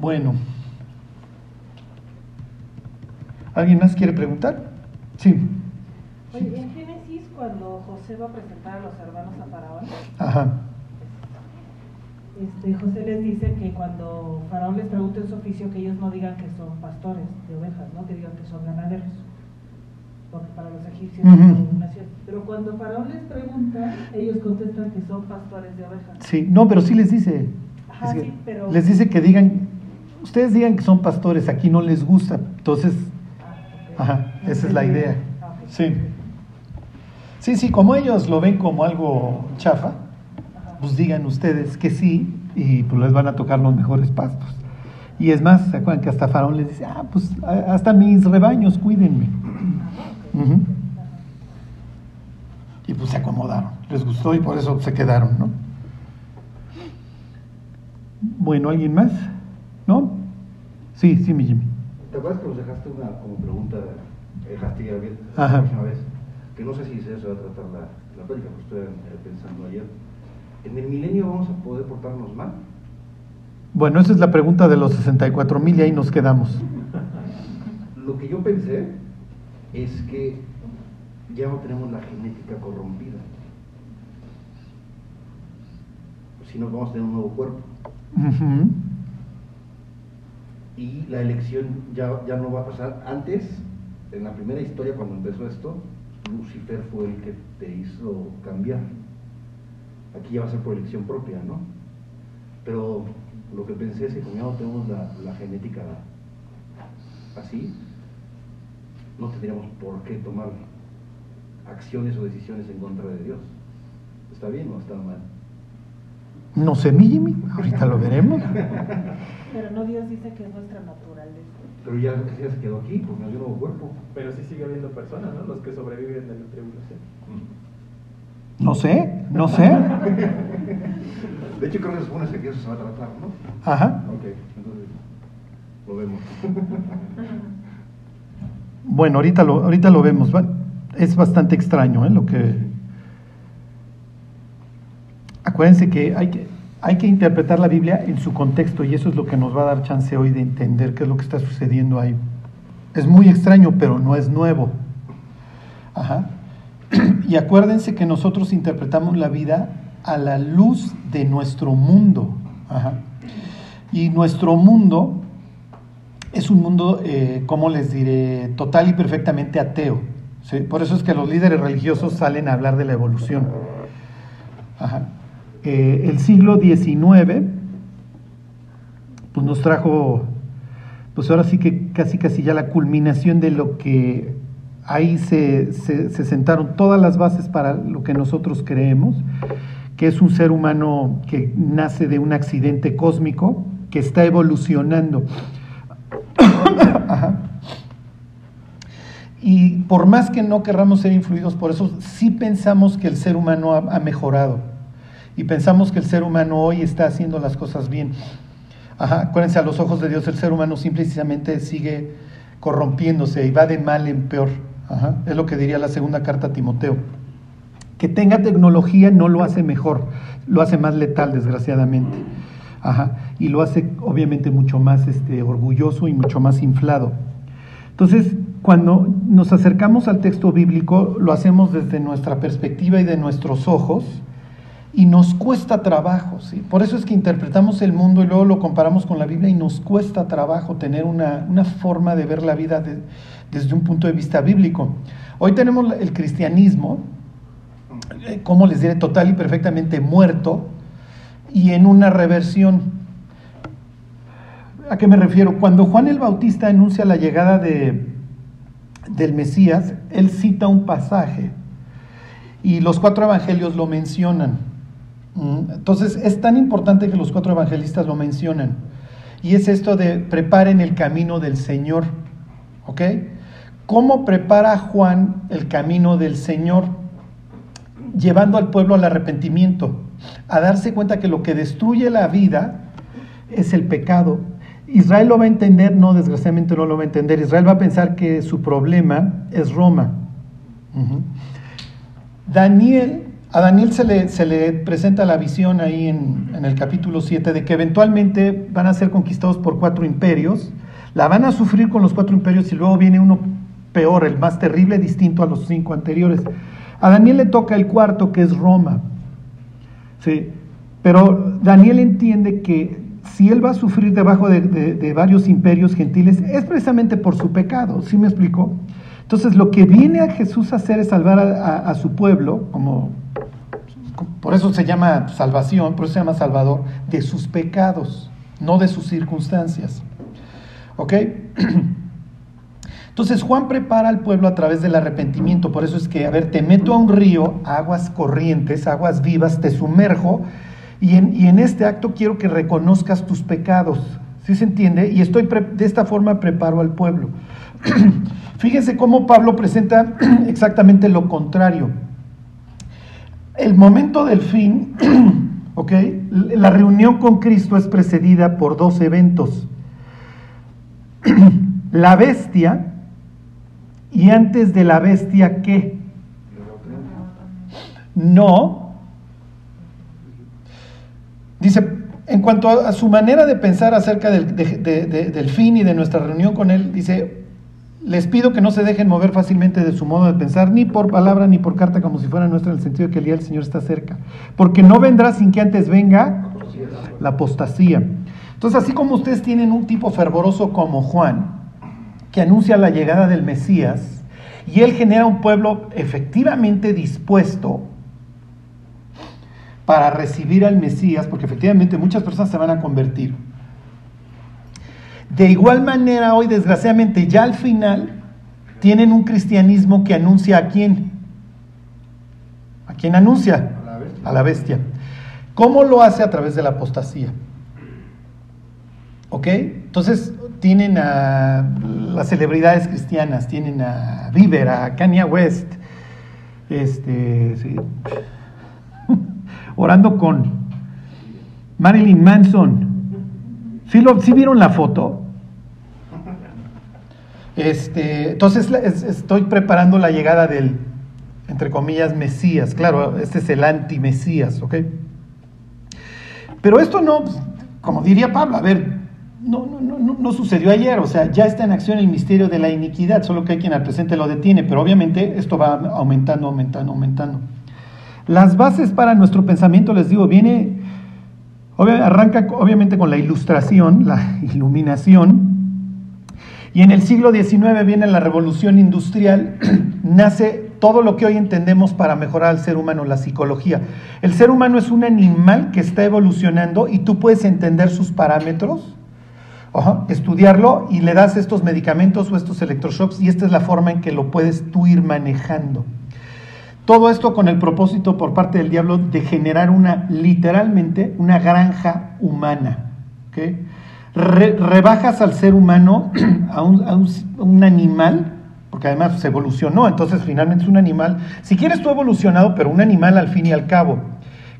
Bueno. ¿Alguien más quiere preguntar? Sí. Oye, en Génesis, cuando José va a presentar a los hermanos a Faraón, Ajá. este, José les dice que cuando Faraón les pregunte en su oficio, que ellos no digan que son pastores de ovejas, ¿no? que digan que son ganaderos. Porque para los egipcios es abominación. Pero cuando Faraón les pregunta, ellos contestan que son pastores de ovejas. Sí, no, pero sí les dice. Ajá, sí, pero- Les dice que digan, ustedes digan que son pastores, aquí no les gusta. Entonces, esa es la idea. Sí. Sí, sí, como ellos lo ven como algo chafa, pues digan ustedes que sí y pues les van a tocar los mejores pastos. Y es más, ¿se acuerdan que hasta Faraón les dice, ah, pues hasta mis rebaños, cuídenme? Y pues se acomodaron, les gustó y por eso se quedaron, ¿no? Bueno, ¿alguien más? ¿No? Sí, sí, mi Jimmy. ¿Te acuerdas que nos dejaste una como pregunta, dejaste ya bien Ajá. la próxima vez? Que no sé si se va a tratar la, la plática, pero estoy eh, pensando ayer. ¿En el milenio vamos a poder portarnos mal? Bueno, esa es la pregunta de los 64 mil y ahí nos quedamos. Lo que yo pensé es que ya no tenemos la genética corrompida. Si nos vamos a tener un nuevo cuerpo. Ujú. Y la elección ya, ya no va a pasar. Antes, en la primera historia, cuando empezó esto, Lucifer fue el que te hizo cambiar. Aquí ya va a ser por elección propia, ¿no? Pero lo que pensé es que como ya no tenemos la, la genética así, no tendríamos por qué tomar acciones o decisiones en contra de Dios. ¿Está bien o está mal? No sé, mi Jimmy, ahorita lo veremos. Pero no Dios dice que es nuestra naturaleza. Pero ya, ya se quedó aquí, porque dio un nuevo cuerpo. Pero sí sigue habiendo personas, ¿no? Los que sobreviven de la tribulación. No sé, no sé. De hecho, creo que supone que eso se va a tratar, ¿no? Ajá. Ok, entonces lo vemos. Bueno, ahorita lo, ahorita lo vemos. Es bastante extraño ¿eh? lo que... Acuérdense que hay, que hay que interpretar la Biblia en su contexto y eso es lo que nos va a dar chance hoy de entender qué es lo que está sucediendo ahí. Es muy extraño, pero no es nuevo. Ajá. Y acuérdense que nosotros interpretamos la vida a la luz de nuestro mundo. Ajá. Y nuestro mundo es un mundo, eh, ¿cómo les diré?, total y perfectamente ateo. ¿sí? Por eso es que los líderes religiosos salen a hablar de la evolución. Ajá. Eh, el siglo XIX pues nos trajo, pues ahora sí que casi casi ya la culminación de lo que ahí se, se- se sentaron todas las bases para lo que nosotros creemos, que es un ser humano que nace de un accidente cósmico, que está evolucionando. Y por más que no querramos ser influidos por eso, sí pensamos que el ser humano ha mejorado. Y pensamos que el ser humano hoy está haciendo las cosas bien. Ajá, acuérdense, a los ojos de Dios el ser humano simplemente sigue corrompiéndose y va de mal en peor. Ajá, es lo que diría la segunda carta a Timoteo. Que tenga tecnología no lo hace mejor, lo hace más letal, desgraciadamente. Ajá, y lo hace obviamente mucho más este, orgulloso y mucho más inflado. Entonces, cuando nos acercamos al texto bíblico, lo hacemos desde nuestra perspectiva y de nuestros ojos, y nos cuesta trabajo. ¿sí? Por eso es que interpretamos el mundo y luego lo comparamos con la Biblia y nos cuesta trabajo tener una, una forma de ver la vida de- desde un punto de vista bíblico. Hoy tenemos el cristianismo, eh, como les diré, total y perfectamente muerto y en una reversión. ¿A qué me refiero? Cuando Juan el Bautista anuncia la llegada de, del Mesías, él cita un pasaje y los cuatro evangelios lo mencionan. Mm, Entonces es tan importante que los cuatro evangelistas lo mencionan. Y es esto de preparen el camino del Señor. ¿Ok? ¿Cómo prepara Juan el camino del Señor? Llevando al pueblo al arrepentimiento, a darse cuenta que lo que destruye la vida es el pecado. Israel lo va a entender, no, desgraciadamente no lo va a entender. Israel va a pensar que su problema es Roma. Daniel A Daniel se le, se le presenta la visión ahí en, en el capítulo 7 de que eventualmente van a ser conquistados por cuatro imperios, la van a sufrir con los cuatro imperios y luego viene uno peor, el más terrible, distinto a los cinco anteriores. A Daniel le toca el cuarto, que es Roma. ¿sí? Pero Daniel entiende que si él va a sufrir debajo de, de- de varios imperios gentiles, es precisamente por su pecado, ¿sí me explico? Entonces lo que viene a Jesús a hacer es salvar a, su pueblo, como por eso se llama salvación, por eso se llama salvador, de sus pecados, no de sus circunstancias. ¿Ok? Entonces Juan prepara al pueblo a través del arrepentimiento, por eso es que, a ver, te meto a un río, aguas corrientes, aguas vivas, te sumerjo, y en, y en este acto quiero que reconozcas tus pecados, ¿sí se entiende? Y estoy de esta forma preparo al pueblo. Fíjense cómo Pablo presenta exactamente lo contrario. El momento del fin, ¿ok? La reunión con Cristo es precedida por dos eventos. La bestia y antes de la bestia, ¿qué? No. Dice, en cuanto a, su manera de pensar acerca del, de- de- de- del fin y de nuestra reunión con Él, dice, les pido que no se dejen mover fácilmente de su modo de pensar, ni por palabra ni por carta, como si fuera nuestra, en el sentido de que el día del Señor está cerca. Porque no vendrá sin que antes venga la apostasía. Entonces, así como ustedes tienen un tipo fervoroso como Juan, que anuncia la llegada del Mesías, y él genera un pueblo efectivamente dispuesto para recibir al Mesías, porque efectivamente muchas personas se van a convertir. De igual manera, hoy desgraciadamente ya al final tienen un cristianismo que anuncia a quién. ¿A quién anuncia? A la bestia. A la bestia. ¿Cómo lo hace a través de la apostasía? ¿Ok? Entonces tienen a las celebridades cristianas, tienen a Bieber, a Kanye West, este, sí. Orando con Marilyn Manson. ¿Sí, lo, sí vieron la foto? Este, entonces estoy preparando la llegada del, entre comillas, Mesías. Claro, este es el anti-Mesías, ¿ok? Pero esto no, pues, como diría Pablo, a ver, no, no, no- no sucedió ayer, o sea, ya está en acción el misterio de la iniquidad, solo que hay quien al presente lo detiene, pero obviamente esto va aumentando, aumentando, aumentando. Las bases para nuestro pensamiento, les digo, viene, arranca obviamente con la ilustración, la iluminación, y en el siglo XIX viene la revolución industrial, nace todo lo que hoy entendemos para mejorar al ser humano, la psicología. El ser humano es un animal que está evolucionando y tú puedes entender sus parámetros, estudiarlo y le das estos medicamentos o estos electroshocks y esta es la forma en que lo puedes tú ir manejando. Todo esto con el propósito por parte del diablo de generar una, literalmente, una granja humana. ¿ok? Re- rebajas al ser humano a un, animal, porque además se evolucionó, entonces finalmente es un animal, si quieres tú evolucionado, pero un animal al fin y al cabo,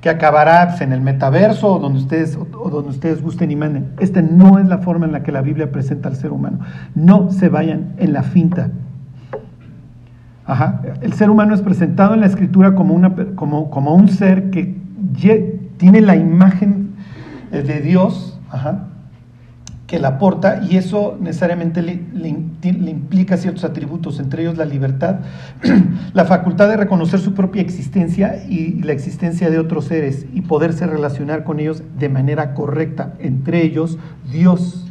que acabará pues, en el metaverso o donde ustedes, o donde ustedes gusten y manden. Esta no es la forma en la que la Biblia presenta al ser humano. No se vayan en la finta. El ser humano es presentado en la escritura como, un ser que tiene la imagen eh, de Dios, que la aporta y eso necesariamente le, le implica ciertos atributos, entre ellos la libertad, la facultad de reconocer su propia existencia y la existencia de otros seres y poderse relacionar con ellos de manera correcta, entre ellos Dios.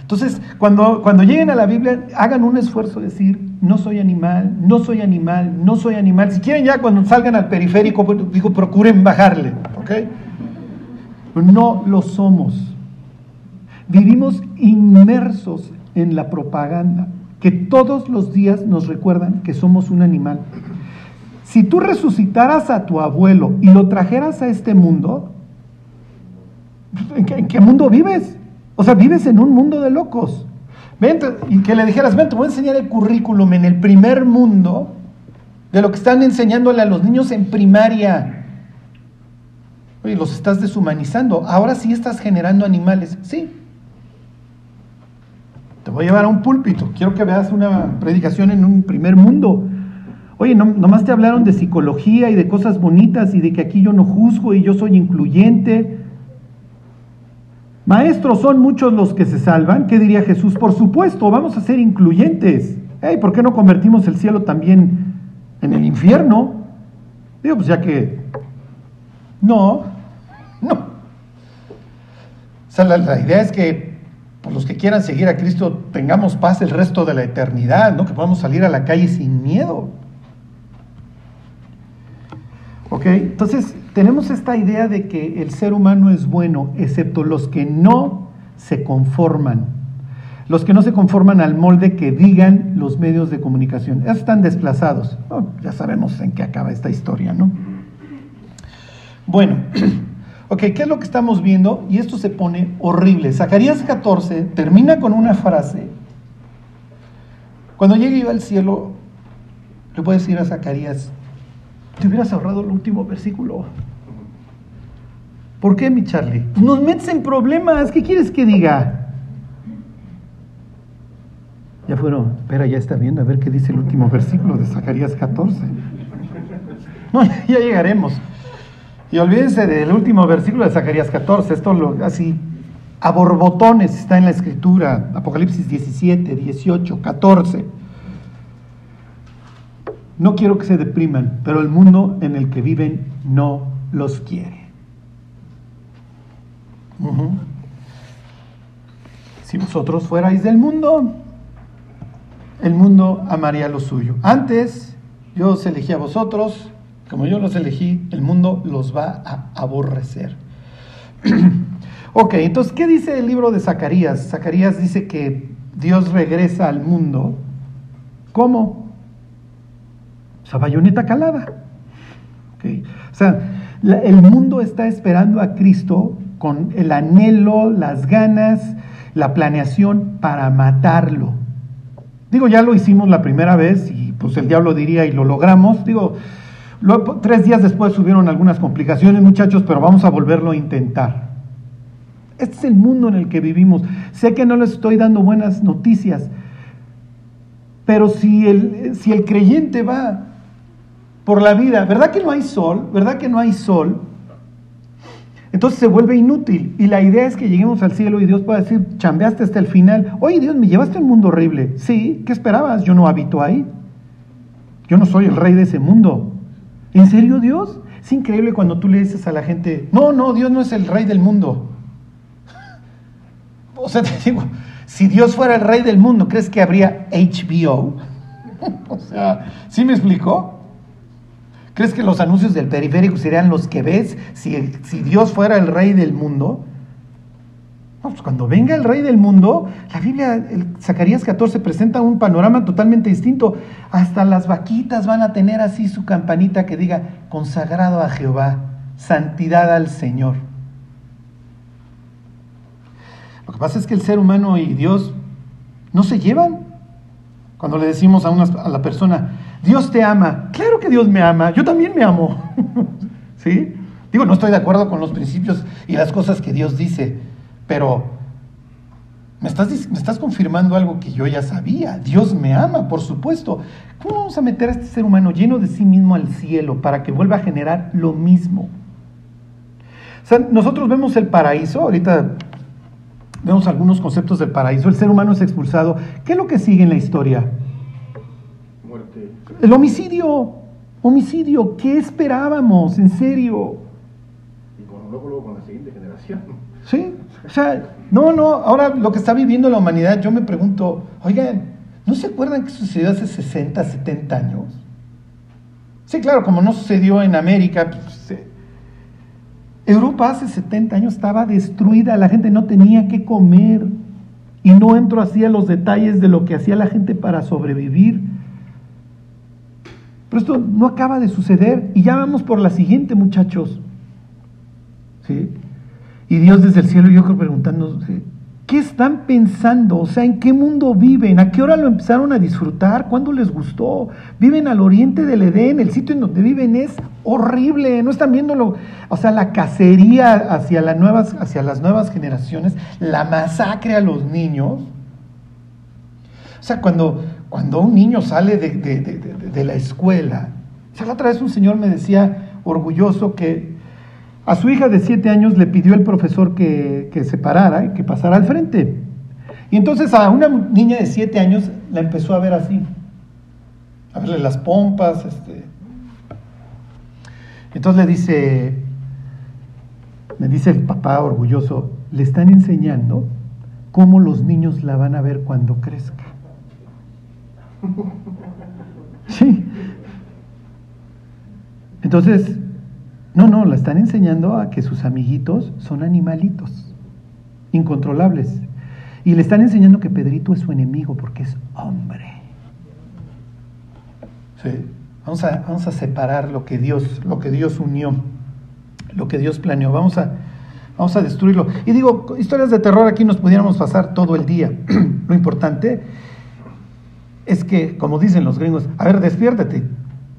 Entonces, cuando, cuando lleguen a la Biblia, hagan un esfuerzo de decir, no soy animal, no soy animal, no soy animal. Si quieren ya cuando salgan al periférico, pues, digo, procuren bajarle, ¿ok? No lo somos. Vivimos inmersos en la propaganda que todos los días nos recuerdan que somos un animal. Si tú resucitaras a tu abuelo y lo trajeras a este mundo, ¿en qué, en qué mundo vives? O sea, vives en un mundo de locos. Vente, y que le dijeras, ven, te voy a enseñar el currículum en el primer mundo de lo que están enseñándole a los niños en primaria. Oye, los estás deshumanizando. Ahora sí estás generando animales. Sí. Te voy a llevar a un púlpito. Quiero que veas una predicación en un primer mundo. Oye, no, nomás te hablaron de psicología y de cosas bonitas y de que aquí yo no juzgo y yo soy incluyente. Maestros, son muchos los que se salvan. ¿Qué diría Jesús? Por supuesto, vamos a ser incluyentes. ¿Por qué no convertimos el cielo también en el infierno? Digo, pues ya que... No, no. O sea, la, idea es que por los que quieran seguir a Cristo tengamos paz el resto de la eternidad, ¿no? Que podamos salir a la calle sin miedo. ¿Ok? Entonces, tenemos esta idea de que el ser humano es bueno, excepto los que no se conforman. Los que no se conforman al molde que digan los medios de comunicación. Están desplazados. Oh, ya sabemos en qué acaba esta historia, ¿no? Bueno, ok, ¿qué es lo que estamos viendo? Y esto se pone horrible. Zacarías 14 termina con una frase. Cuando llegue yo al cielo, le puedes decir a Zacarías, te hubieras ahorrado el último versículo. ¿Por qué, mi Charlie? Nos metes en problemas. ¿Qué quieres que diga? Ya fueron. Espera, ya está viendo a ver qué dice el último versículo de Zacarías 14. No, ya llegaremos. Y olvídense del último versículo de Zacarías 14. Esto lo, así a borbotones está en la escritura. Apocalipsis 17, 18, 14. No quiero que se depriman, pero el mundo en el que viven no los quiere. Si vosotros fuerais del mundo, el mundo amaría lo suyo. Antes yo os elegí a vosotros, como yo los elegí, el mundo los va a aborrecer. ok, entonces, ¿qué dice el libro de Zacarías? Zacarías dice que Dios regresa al mundo. ¿Cómo? O sea, bayoneta calada. Ok, O sea, el mundo está esperando a Cristo con el anhelo, las ganas, la planeación para matarlo. Digo, ya lo hicimos la primera vez y pues el diablo diría y lo logramos. Digo, tres días después hubieron algunas complicaciones, muchachos, pero vamos a volverlo a intentar. Este es el mundo en el que vivimos. Sé que no les estoy dando buenas noticias, pero si el, si el creyente va por la vida, ¿verdad que no hay sol? ¿Verdad que no hay sol? Entonces se vuelve inútil. Y la idea es que lleguemos al cielo y Dios pueda decir, chambeaste hasta el final. Oye Dios, me llevaste a un mundo horrible. Sí, ¿qué esperabas? Yo no habito ahí. Yo no soy el rey de ese mundo. ¿En serio Dios? Es increíble cuando tú le dices a la gente, no, no, Dios no es el rey del mundo. O sea, te digo, si Dios fuera el rey del mundo, ¿crees que habría HBO? o sea, ¿sí me explicó? ¿Crees que los anuncios del periférico serían los que ves si, si Dios fuera el rey del mundo? No, pues cuando venga el rey del mundo, la Biblia, Zacarías 14 presenta un panorama totalmente distinto. Hasta las vaquitas van a tener así su campanita que diga, consagrado a Jehová, santidad al Señor. Lo que pasa es que el ser humano y Dios no se llevan. Cuando le decimos a, una, a la persona, Dios te ama, claro que Dios me ama, yo también me amo. ¿Sí? Digo, no estoy de acuerdo con los principios y las cosas que Dios dice, pero me estás, me estás confirmando algo que yo ya sabía. Dios me ama, por supuesto. ¿Cómo vamos a meter a este ser humano lleno de sí mismo al cielo para que vuelva a generar lo mismo? O sea, nosotros vemos el paraíso, ahorita vemos algunos conceptos del paraíso, el ser humano es expulsado. ¿Qué es lo que sigue en la historia? El homicidio, homicidio, ¿qué esperábamos? En serio. Y con, luego, luego con la siguiente generación. ¿Sí? O sea, no, no, ahora lo que está viviendo la humanidad, yo me pregunto, oigan, ¿no se acuerdan que sucedió hace 60, 70 años? Sí, claro, como no sucedió en América, pues, eh, Europa hace 70 años estaba destruida, la gente no tenía que comer. Y no entro así a los detalles de lo que hacía la gente para sobrevivir. Pero esto no acaba de suceder y ya vamos por la siguiente, muchachos. ¿Sí? Y Dios desde el cielo, yo creo preguntándose, ¿qué están pensando? O sea, ¿en qué mundo viven? ¿A qué hora lo empezaron a disfrutar? ¿Cuándo les gustó? Viven al oriente del Edén, el sitio en donde viven es horrible, no están viéndolo. O sea, la cacería hacia, las nuevas, hacia las nuevas generaciones, la masacre a los niños. O sea, cuando, cuando un niño sale de, de- de- la escuela, sea, la otra vez un señor me decía orgulloso que a su hija de siete años le pidió el profesor que, que se parara y que pasara al frente. Y entonces a una niña de siete años la empezó a ver así, a verle las pompas, este. Entonces le dice, me dice el papá orgulloso, le están enseñando cómo los niños la van a ver cuando crezca. Sí. Entonces, no, no, la están enseñando a que sus amiguitos son animalitos, incontrolables. Y le están enseñando que Pedrito es su enemigo porque es hombre. Vamos a, vamos a separar lo que Dios, lo que Dios unió, lo que Dios planeó. Vamos a, vamos a destruirlo. Y digo, historias de terror aquí nos pudiéramos pasar todo el día. lo importante es que, como dicen los gringos, a ver, despiértate,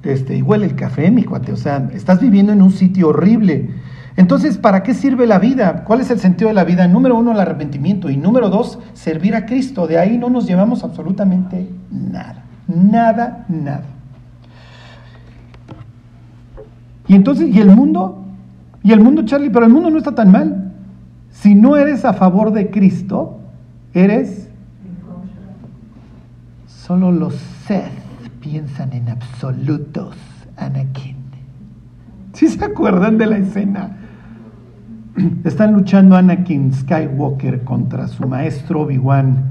este, y huele el café, mi cuate, o sea, estás viviendo en un sitio horrible. Entonces, ¿para qué sirve la vida? ¿Cuál es el sentido de la vida? Número uno, el arrepentimiento. Y número dos, servir a Cristo. De ahí no nos llevamos absolutamente nada. Nada, nada. Y entonces, ¿y el mundo? ¿Y el mundo, Charlie? Pero el mundo no está tan mal. Si no eres a favor de Cristo, eres... Solo los Seth piensan en absolutos, Anakin. ¿Sí se acuerdan de la escena? Están luchando Anakin Skywalker contra su maestro Obi-Wan.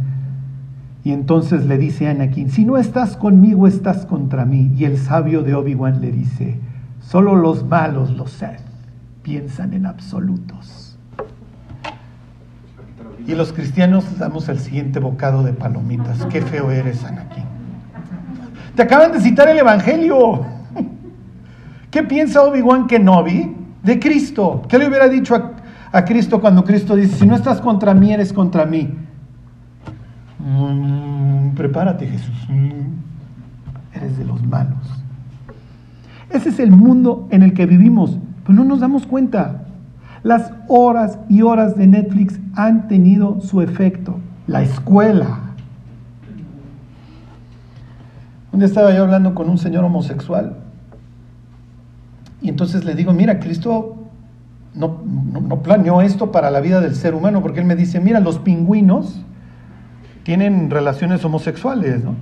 Y entonces le dice a Anakin, si no estás conmigo, estás contra mí. Y el sabio de Obi-Wan le dice, solo los malos, los Sith, piensan en absolutos. Y los cristianos damos el siguiente bocado de palomitas. Qué feo eres, Anakin. Te acaban de citar el Evangelio. ¿Qué piensa Obi-Wan Kenobi de Cristo? ¿Qué le hubiera dicho a, Cristo cuando Cristo dice, si no estás contra mí, eres contra mí? Mm, prepárate, Jesús. Mm, eres de los malos. Ese es el mundo en el que vivimos, pero no nos damos cuenta. Las horas y horas de Netflix han tenido su efecto. La escuela. Un día estaba yo hablando con un señor homosexual y entonces le digo, mira, Cristo no, planeó esto para la vida del ser humano, porque él me dice, mira, los pingüinos tienen relaciones homosexuales, ¿no?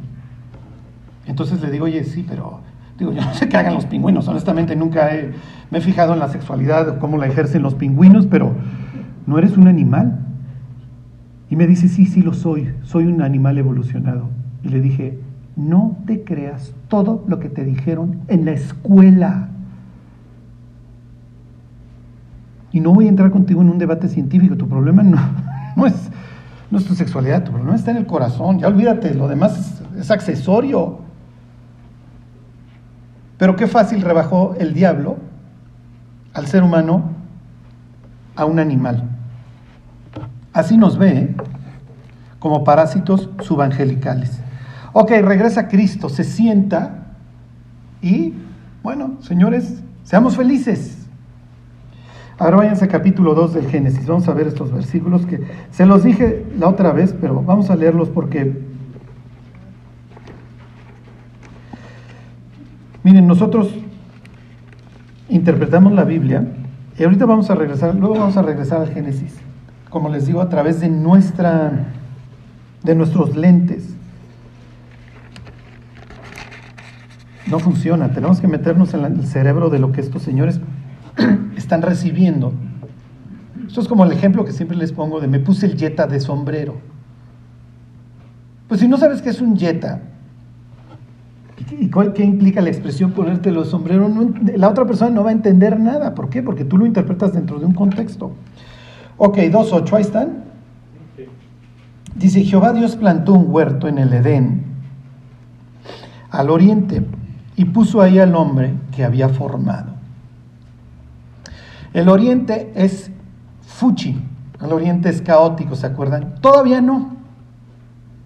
Entonces le digo, oye, sí, pero digo, yo no sé qué hagan los pingüinos, honestamente nunca he, me he fijado en la sexualidad, cómo la ejercen los pingüinos, pero ¿no eres un animal? Y me dice, sí, sí lo soy, soy un animal evolucionado. Y le dije, no te creas todo lo que te dijeron en la escuela. Y no voy a entrar contigo en un debate científico, tu problema no, no, es, no es tu sexualidad, tu problema está en el corazón, ya olvídate, lo demás es, es accesorio. Pero qué fácil rebajó el diablo al ser humano a un animal. Así nos ve, ¿eh? como parásitos subangelicales. Ok, regresa Cristo, se sienta y, bueno, señores, seamos felices. Ahora váyanse a capítulo 2 del Génesis, vamos a ver estos versículos que se los dije la otra vez, pero vamos a leerlos porque, miren, nosotros interpretamos la Biblia y ahorita vamos a regresar, luego vamos a regresar al Génesis, como les digo, a través de nuestra, de nuestros lentes. No funciona, tenemos que meternos en el cerebro de lo que estos señores están recibiendo. Esto es como el ejemplo que siempre les pongo de me puse el yeta de sombrero. Pues si no sabes qué es un yeta, ¿y cuál, qué implica la expresión ponértelo de sombrero? No, la otra persona no va a entender nada. ¿Por qué? Porque tú lo interpretas dentro de un contexto. Ok, 2.8, ahí están. Dice, Jehová Dios plantó un huerto en el Edén, al oriente, y puso ahí al hombre que había formado. El oriente es fuchi, el oriente es caótico, ¿se acuerdan? Todavía no.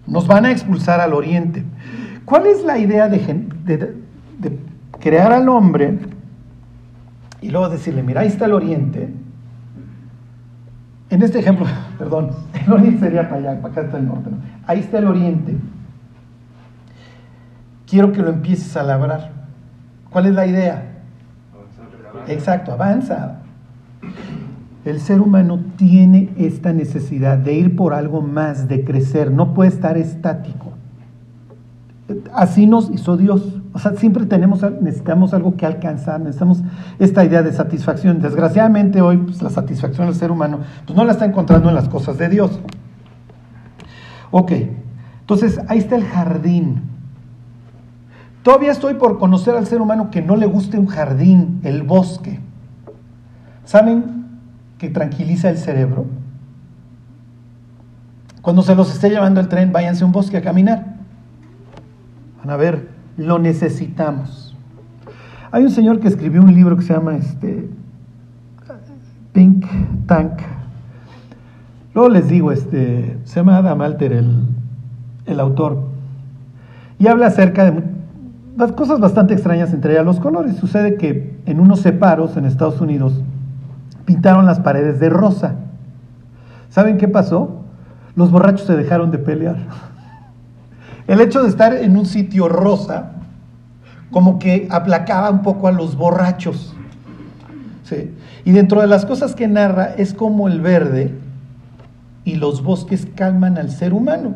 Nos van a expulsar al oriente. ¿Cuál es la idea de, de, de crear al hombre y luego decirle, mira, ahí está el oriente? En este ejemplo, perdón, el oriente sería para allá, para acá está el norte. ¿no? Ahí está el oriente. quiero que lo empieces a labrar. ¿Cuál es la idea? Exacto, avanza. El ser humano tiene esta necesidad de ir por algo más, de crecer, no puede estar estático. Así nos hizo Dios. O sea, siempre tenemos, necesitamos algo que alcanzar, necesitamos esta idea de satisfacción. Desgraciadamente hoy pues, la satisfacción del ser humano pues, no la está encontrando en las cosas de Dios. Ok, entonces ahí está el jardín. Todavía estoy por conocer al ser humano que no le guste un jardín, el bosque. ¿Saben que tranquiliza el cerebro? Cuando se los esté llevando el tren, váyanse a un bosque a caminar. A ver, lo necesitamos. Hay un señor que escribió un libro que se llama este, Pink Tank. Luego les digo, este, se llama Adam Alter el, el autor. Y habla acerca de las cosas bastante extrañas entre ellas los colores. Sucede que en unos separos en Estados Unidos pintaron las paredes de rosa. ¿Saben qué pasó? Los borrachos se dejaron de pelear. El hecho de estar en un sitio rosa como que aplacaba un poco a los borrachos. Y dentro de las cosas que narra es como el verde y los bosques calman al ser humano.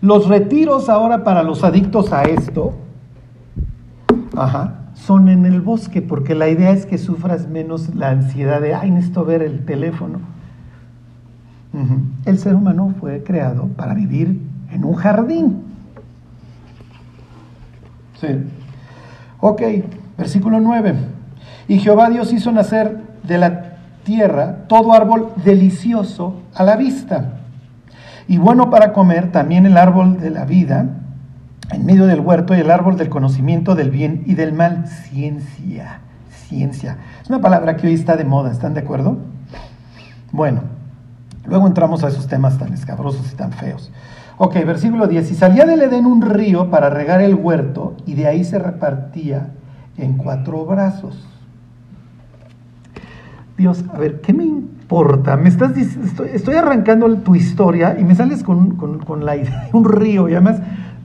Los retiros ahora para los adictos a esto son en el bosque, porque la idea es que sufras menos la ansiedad de, ay, necesito ver el teléfono. El ser humano fue creado para vivir en un jardín. Sí. Ok, versículo 9. Y Jehová Dios hizo nacer de la tierra todo árbol delicioso a la vista y bueno para comer, también el árbol de la vida en medio del huerto y el árbol del conocimiento del bien y del mal. Ciencia, ciencia. Es una palabra que hoy está de moda, ¿están de acuerdo? Bueno, luego entramos a esos temas tan escabrosos y tan feos. Ok, versículo 10. Y salía del Edén un río para regar el huerto y de ahí se repartía en cuatro brazos. Dios, a ver, ¿qué me importa? Me estás estoy, arrancando tu historia y me sales con, la idea de un río y además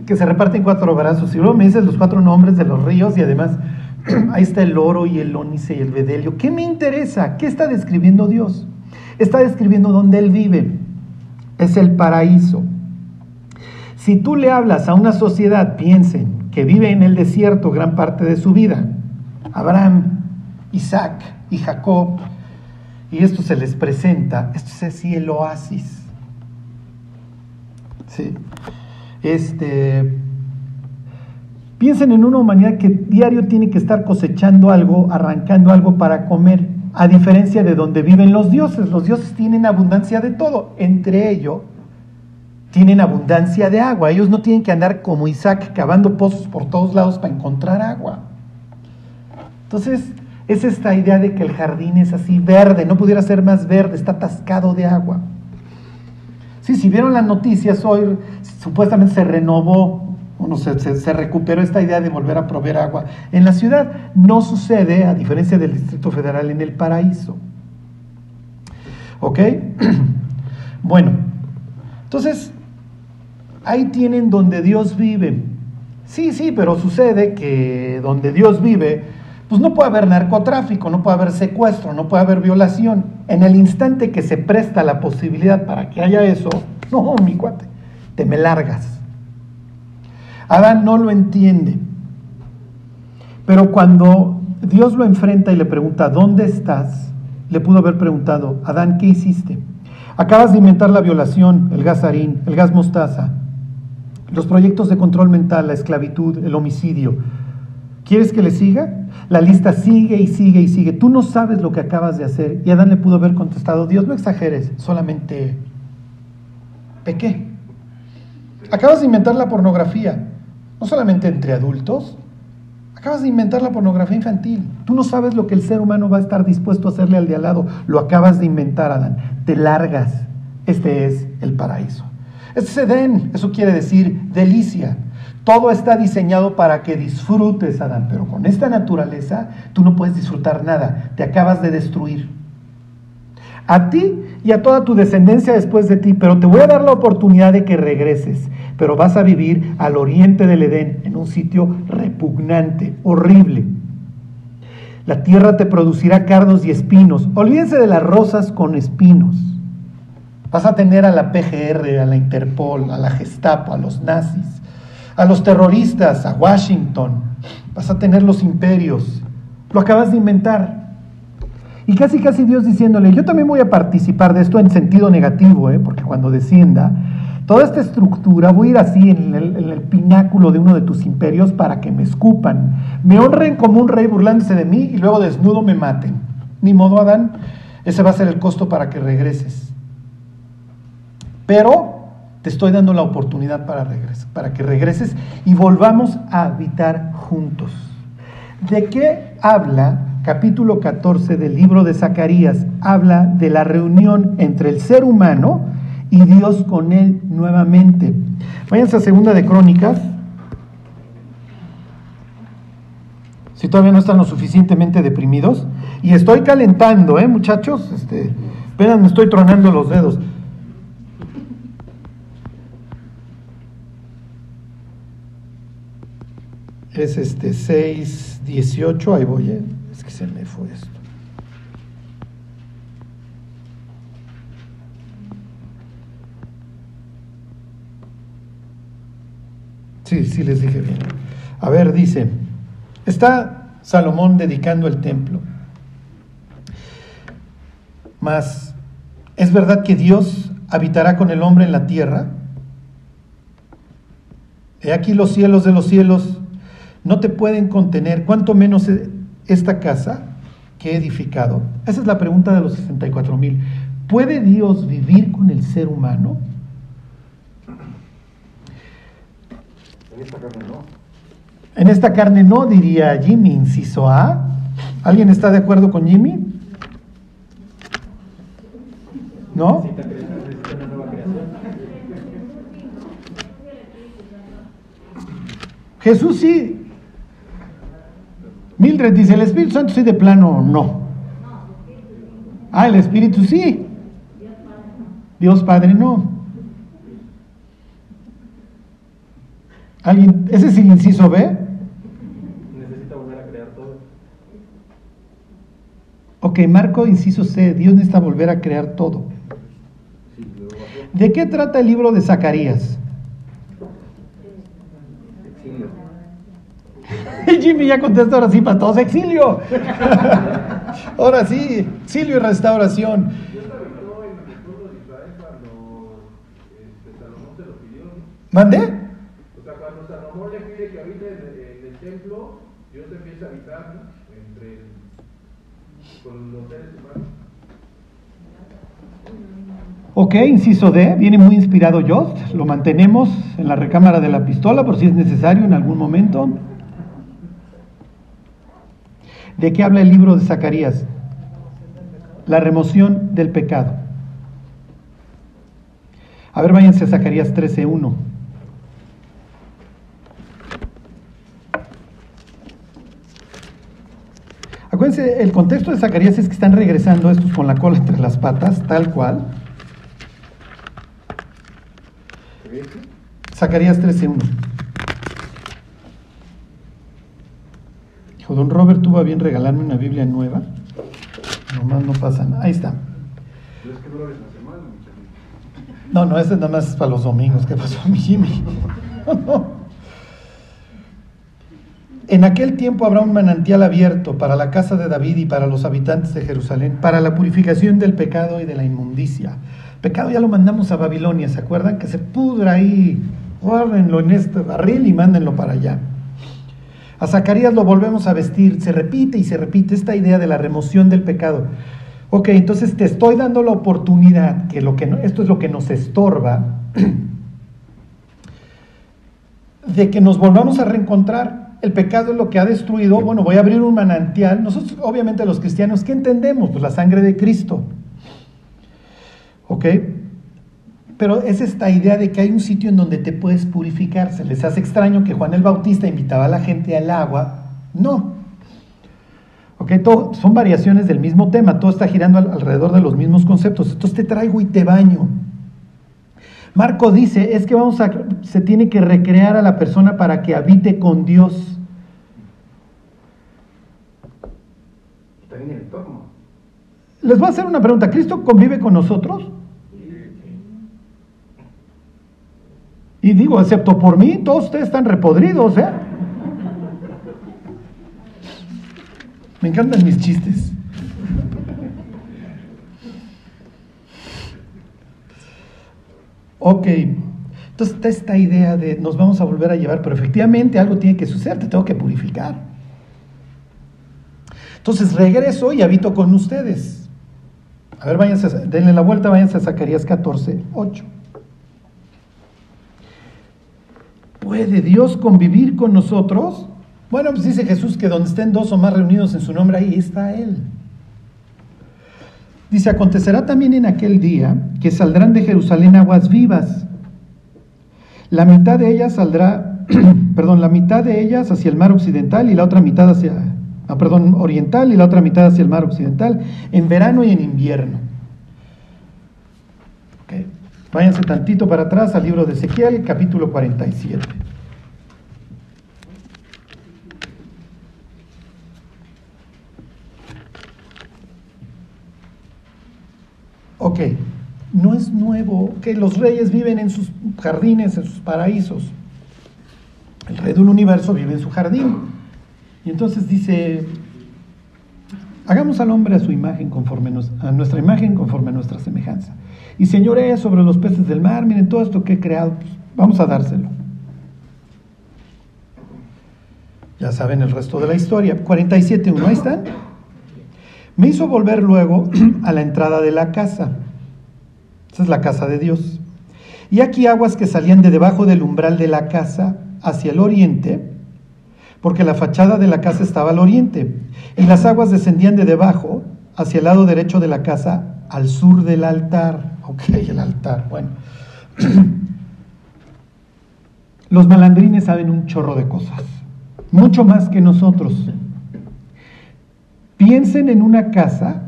que se reparte en cuatro brazos. Y luego me dices los cuatro nombres de los ríos y además ahí está el oro y el ónice y el bedelio. ¿Qué me interesa? ¿Qué está describiendo Dios? Está describiendo dónde Él vive. Es el paraíso. Si tú le hablas a una sociedad, piensen, que vive en el desierto gran parte de su vida, Abraham, Isaac y Jacob, y esto se les presenta, esto es así el oasis. Sí. Este, piensen en una humanidad que diario tiene que estar cosechando algo, arrancando algo para comer, a diferencia de donde viven los dioses. Los dioses tienen abundancia de todo, entre ellos tienen abundancia de agua. Ellos no tienen que andar como Isaac cavando pozos por todos lados para encontrar agua. Entonces, es esta idea de que el jardín es así verde, no pudiera ser más verde, está atascado de agua. Sí, si vieron las noticias hoy, supuestamente se renovó, bueno, se, se, recuperó esta idea de volver a proveer agua. En la ciudad no sucede, a diferencia del Distrito Federal, en el paraíso. ¿Ok? bueno, entonces ahí tienen donde Dios vive. Sí, sí, pero sucede que donde Dios vive, pues no puede haber narcotráfico, no puede haber secuestro, no puede haber violación. En el instante que se presta la posibilidad para que haya eso, no, mi cuate, te me largas. Adán no lo entiende. Pero cuando Dios lo enfrenta y le pregunta, ¿dónde estás? Le pudo haber preguntado, Adán, ¿qué hiciste? Acabas de inventar la violación, el gas harín, el gas mostaza, los proyectos de control mental, la esclavitud, el homicidio. ¿Quieres que le siga? La lista sigue y sigue y sigue. Tú no sabes lo que acabas de hacer. Y Adán le pudo haber contestado, Dios, no exageres, solamente pequé. Acabas de inventar la pornografía, no solamente entre adultos, acabas de inventar la pornografía infantil. Tú no sabes lo que el ser humano va a estar dispuesto a hacerle al de al lado. Lo acabas de inventar, Adán. Te largas. Este es el paraíso. Es Edén, eso quiere decir delicia. Todo está diseñado para que disfrutes, Adán, pero con esta naturaleza tú no puedes disfrutar nada, te acabas de destruir. A ti y a toda tu descendencia después de ti, pero te voy a dar la oportunidad de que regreses. pero vas a vivir al oriente del Edén, en un sitio repugnante, horrible. La tierra te producirá cardos y espinos. Olvídense de las rosas con espinos. Vas a tener a la PGR, a la Interpol, a la Gestapo, a los nazis, a los terroristas, a Washington. Vas a tener los imperios. Lo acabas de inventar. Y casi, casi Dios diciéndole, yo también voy a participar de esto en sentido negativo, ¿eh? porque cuando descienda, toda esta estructura, voy a ir así en el, en el, pináculo de uno de tus imperios para que me escupan, me honren como un rey burlándose de mí y luego desnudo me maten. Ni modo, Adán, ese va a ser el costo para que regreses. Pero te estoy dando la oportunidad para, para que regreses y volvamos a habitar juntos. ¿De qué habla capítulo 14 del libro de Zacarías? Habla de la reunión entre el ser humano y Dios con él nuevamente. Váyanse a segunda de Crónicas. Si todavía no están lo suficientemente deprimidos. Y estoy calentando, ¿eh, muchachos? Este, me estoy tronando los dedos. Es este 6, 18, ahí voy, ¿eh? es que se me fue esto. Sí, sí les dije bien. A ver, dice, está Salomón dedicando el templo. Mas, ¿es verdad que Dios habitará con el hombre en la tierra? He aquí los cielos de los cielos no te pueden contener, cuanto menos esta casa que he edificado. Esa es la pregunta de los 64 mil. ¿Puede Dios vivir con el ser humano? En esta carne no. En esta carne no, diría Jimmy, inciso A. ¿Alguien está de acuerdo con Jimmy? ¿No? Jesús sí. Mildred dice, el Espíritu Santo sí de plano no. Ah, el Espíritu sí. Dios Padre no. ¿Alguien? ¿Ese es el inciso B? Necesita volver a crear todo. Ok, Marco, inciso C. Dios necesita volver a crear todo. ¿De qué trata el libro de Zacarías? Exilio. Jimmy ya contesta ahora sí para todos, exilio. ahora sí, exilio y restauración. Dios habitó en el pueblo de Israel cuando este, Salomón se lo pidió. ¿no? ¿Mande? O sea, cuando Salomón le pide que habite en el, en el templo, Dios empieza a habitar ¿no? entre con los seres humanos. Ok, inciso D, viene muy inspirado Jost, lo mantenemos en la recámara de la pistola por si es necesario en algún momento. ¿De qué habla el libro de Zacarías? La remoción del pecado. A ver, váyanse a Zacarías 13.1. Acuérdense, el contexto de Zacarías es que están regresando estos con la cola entre las patas, tal cual. Zacarías 13.1. Dijo, don Robert tuvo a bien regalarme una Biblia nueva. Nomás no pasa nada. Ahí está. Pero es que dura la semana, muchachos. No, no, ese nada más es para los domingos. ¿Qué pasó, mi Jimmy? No. En aquel tiempo habrá un manantial abierto para la casa de David y para los habitantes de Jerusalén, para la purificación del pecado y de la inmundicia. Pecado ya lo mandamos a Babilonia, ¿se acuerdan? Que se pudra ahí, guárdenlo en este barril y mándenlo para allá. A Zacarías lo volvemos a vestir, se repite y se repite esta idea de la remoción del pecado. Ok, entonces te estoy dando la oportunidad, que, lo que esto es lo que nos estorba, de que nos volvamos a reencontrar. El pecado es lo que ha destruido. Bueno, voy a abrir un manantial. Nosotros, obviamente, los cristianos, ¿qué entendemos? Pues la sangre de Cristo. ¿Ok? Pero es esta idea de que hay un sitio en donde te puedes purificar. ¿Se les hace extraño que Juan el Bautista invitaba a la gente al agua? No. ¿Ok? Todo- son variaciones del mismo tema. Todo está girando al- alrededor de los mismos conceptos. Entonces te traigo y te baño. Marco dice, es que vamos a, se tiene que recrear a la persona para que habite con Dios. También el. Les voy a hacer una pregunta, ¿Cristo convive con nosotros? Y digo, excepto por mí, todos ustedes están repodridos, ¿eh? Me encantan mis chistes. Ok, entonces está esta idea de nos vamos a volver a llevar, pero efectivamente algo tiene que suceder, te tengo que purificar. Entonces regreso y habito con ustedes. A ver, váyanse, denle la vuelta, váyanse a Zacarías 14, 8. ¿Puede Dios convivir con nosotros? Bueno, pues dice Jesús que donde estén dos o más reunidos en su nombre, ahí está Él. Dice, acontecerá también en aquel día que saldrán de Jerusalén aguas vivas. La mitad de ellas saldrá, perdón, la mitad de ellas hacia el mar occidental y la otra mitad hacia, ah, perdón, oriental y la otra mitad hacia el mar occidental, en verano y en invierno. Váyanse tantito para atrás al libro de Ezequiel, capítulo 47. Ok, no es nuevo que los reyes viven en sus jardines, en sus paraísos. El rey del universo vive en su jardín. Y entonces dice, hagamos al hombre a su imagen conforme a nuestra imagen conforme a nuestra semejanza. Y señoré sobre los peces del mar, miren todo esto que he creado, pues, vamos a dárselo. Ya saben el resto de la historia. 47.1, ahí están. Me hizo volver luego a la entrada de la casa. Esa es la casa de Dios. Y aquí aguas que salían de debajo del umbral de la casa hacia el oriente, porque la fachada de la casa estaba al oriente, y las aguas descendían de debajo hacia el lado derecho de la casa al sur del altar. Ok, el altar, bueno. Los malandrines saben un chorro de cosas, mucho más que nosotros. Piensen en una casa,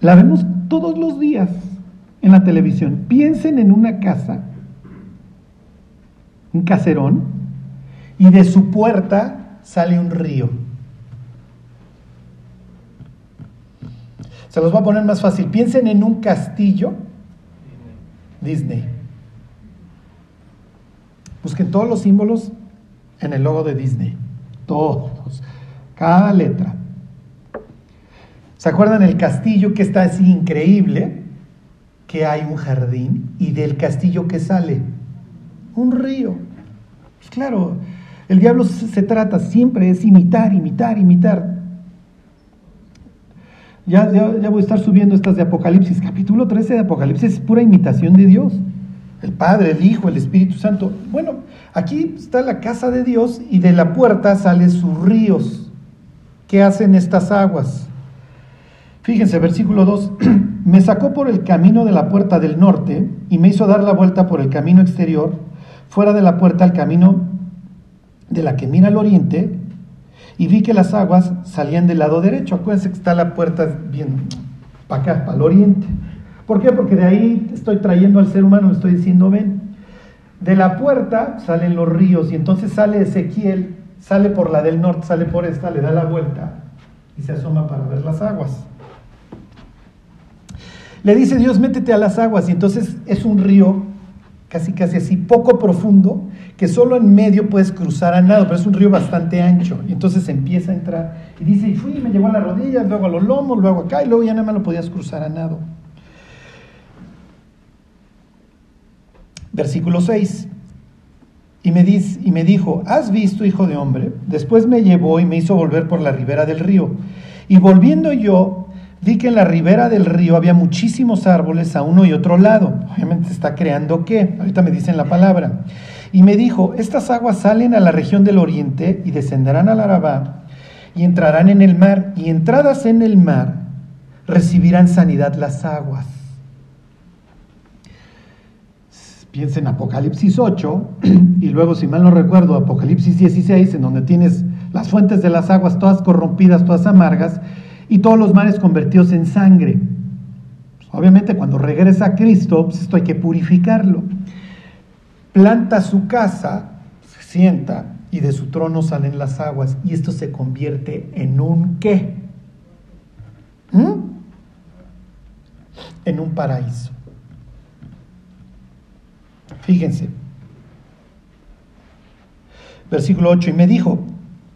la vemos todos los días en la televisión. Piensen en una casa, un caserón, y de su puerta sale un río. Se los voy a poner más fácil. Piensen en un castillo Disney. Busquen todos los símbolos en el logo de Disney. Todos cada letra. ¿Se acuerdan el castillo que está así increíble? Que hay un jardín y del castillo que sale un río. Pues claro, el diablo se trata siempre es imitar, imitar, imitar. Ya, ya, ya, voy a estar subiendo estas de Apocalipsis. Capítulo 13 de Apocalipsis es pura imitación de Dios. El Padre, el Hijo, el Espíritu Santo. Bueno, aquí está la casa de Dios y de la puerta salen sus ríos. ¿Qué hacen estas aguas? Fíjense, versículo 2, me sacó por el camino de la puerta del norte y me hizo dar la vuelta por el camino exterior, fuera de la puerta al camino de la que mira al oriente, y vi que las aguas salían del lado derecho. Acuérdense que está la puerta bien para acá, para el oriente. ¿Por qué? Porque de ahí estoy trayendo al ser humano, estoy diciendo, ven, de la puerta salen los ríos y entonces sale Ezequiel sale por la del norte, sale por esta, le da la vuelta y se asoma para ver las aguas. Le dice Dios, métete a las aguas y entonces es un río casi casi así, poco profundo, que solo en medio puedes cruzar a nado, pero es un río bastante ancho. Y entonces empieza a entrar y dice, y fui, me llegó a las rodillas, luego a los lomos, luego acá y luego ya nada más lo podías cruzar a nado. Versículo 6. Y me, y me dijo, ¿has visto, hijo de hombre? Después me llevó y me hizo volver por la ribera del río. Y volviendo yo, vi que en la ribera del río había muchísimos árboles a uno y otro lado. Obviamente está creando qué, ahorita me dicen la palabra. Y me dijo, estas aguas salen a la región del oriente y descenderán al Arabá y entrarán en el mar. Y entradas en el mar recibirán sanidad las aguas. piensa en Apocalipsis 8 y luego, si mal no recuerdo, Apocalipsis 16, en donde tienes las fuentes de las aguas todas corrompidas, todas amargas, y todos los mares convertidos en sangre. Obviamente cuando regresa Cristo, pues esto hay que purificarlo. Planta su casa, se sienta y de su trono salen las aguas y esto se convierte en un qué? ¿Mm? En un paraíso. Fíjense. Versículo 8, y me dijo,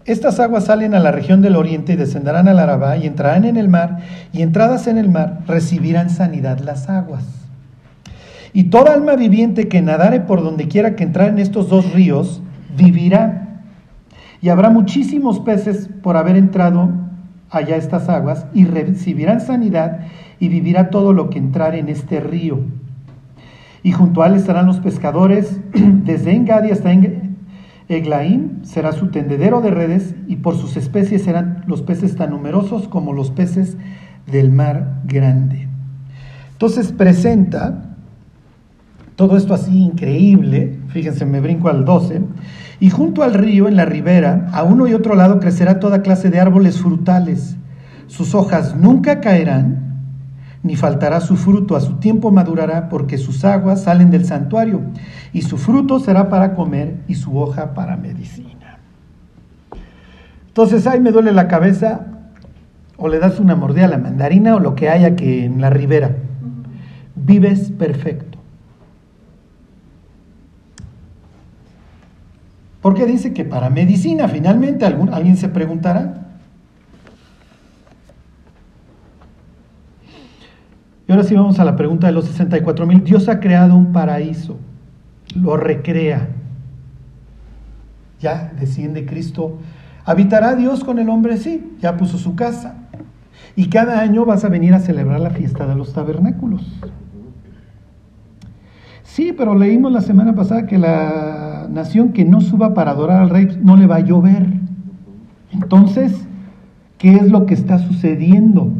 estas aguas salen a la región del oriente y descenderán al Arabá y entrarán en el mar, y entradas en el mar recibirán sanidad las aguas. Y toda alma viviente que nadare por donde quiera que entrar en estos dos ríos, vivirá. Y habrá muchísimos peces por haber entrado allá estas aguas, y recibirán sanidad, y vivirá todo lo que entrar en este río. Y junto a él estarán los pescadores, desde Engadi hasta Eglaim será su tendedero de redes, y por sus especies serán los peces tan numerosos como los peces del mar grande. Entonces presenta todo esto así increíble, fíjense, me brinco al 12, y junto al río, en la ribera, a uno y otro lado crecerá toda clase de árboles frutales. Sus hojas nunca caerán, ni faltará su fruto, a su tiempo madurará, porque sus aguas salen del santuario, y su fruto será para comer y su hoja para medicina. Entonces, ay, me duele la cabeza, o le das una mordida a la mandarina, o lo que haya que en la ribera. Vives perfecto. Porque dice que para medicina, finalmente, alguien se preguntará. Y ahora sí vamos a la pregunta de los 64 mil. Dios ha creado un paraíso, lo recrea. Ya desciende Cristo. ¿Habitará Dios con el hombre? Sí, ya puso su casa. Y cada año vas a venir a celebrar la fiesta de los tabernáculos. Sí, pero leímos la semana pasada que la nación que no suba para adorar al rey no le va a llover. Entonces, ¿qué es lo que está sucediendo?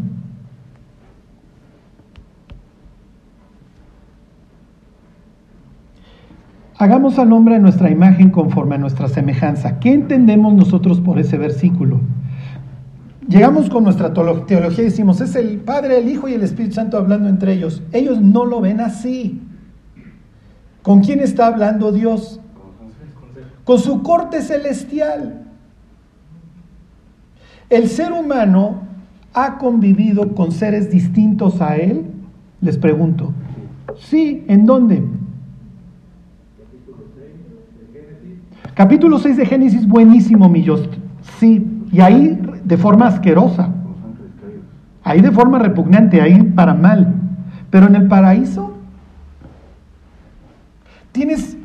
Hagamos al hombre nuestra imagen conforme a nuestra semejanza. ¿Qué entendemos nosotros por ese versículo? Llegamos con nuestra teología y decimos, es el Padre, el Hijo y el Espíritu Santo hablando entre ellos. Ellos no lo ven así. ¿Con quién está hablando Dios? Con su corte celestial. ¿El ser humano ha convivido con seres distintos a él? Les pregunto. Sí, ¿en dónde? Capítulo 6 de Génesis, buenísimo, mi Sí, y ahí de forma asquerosa. Ahí de forma repugnante, ahí para mal. Pero en el paraíso tienes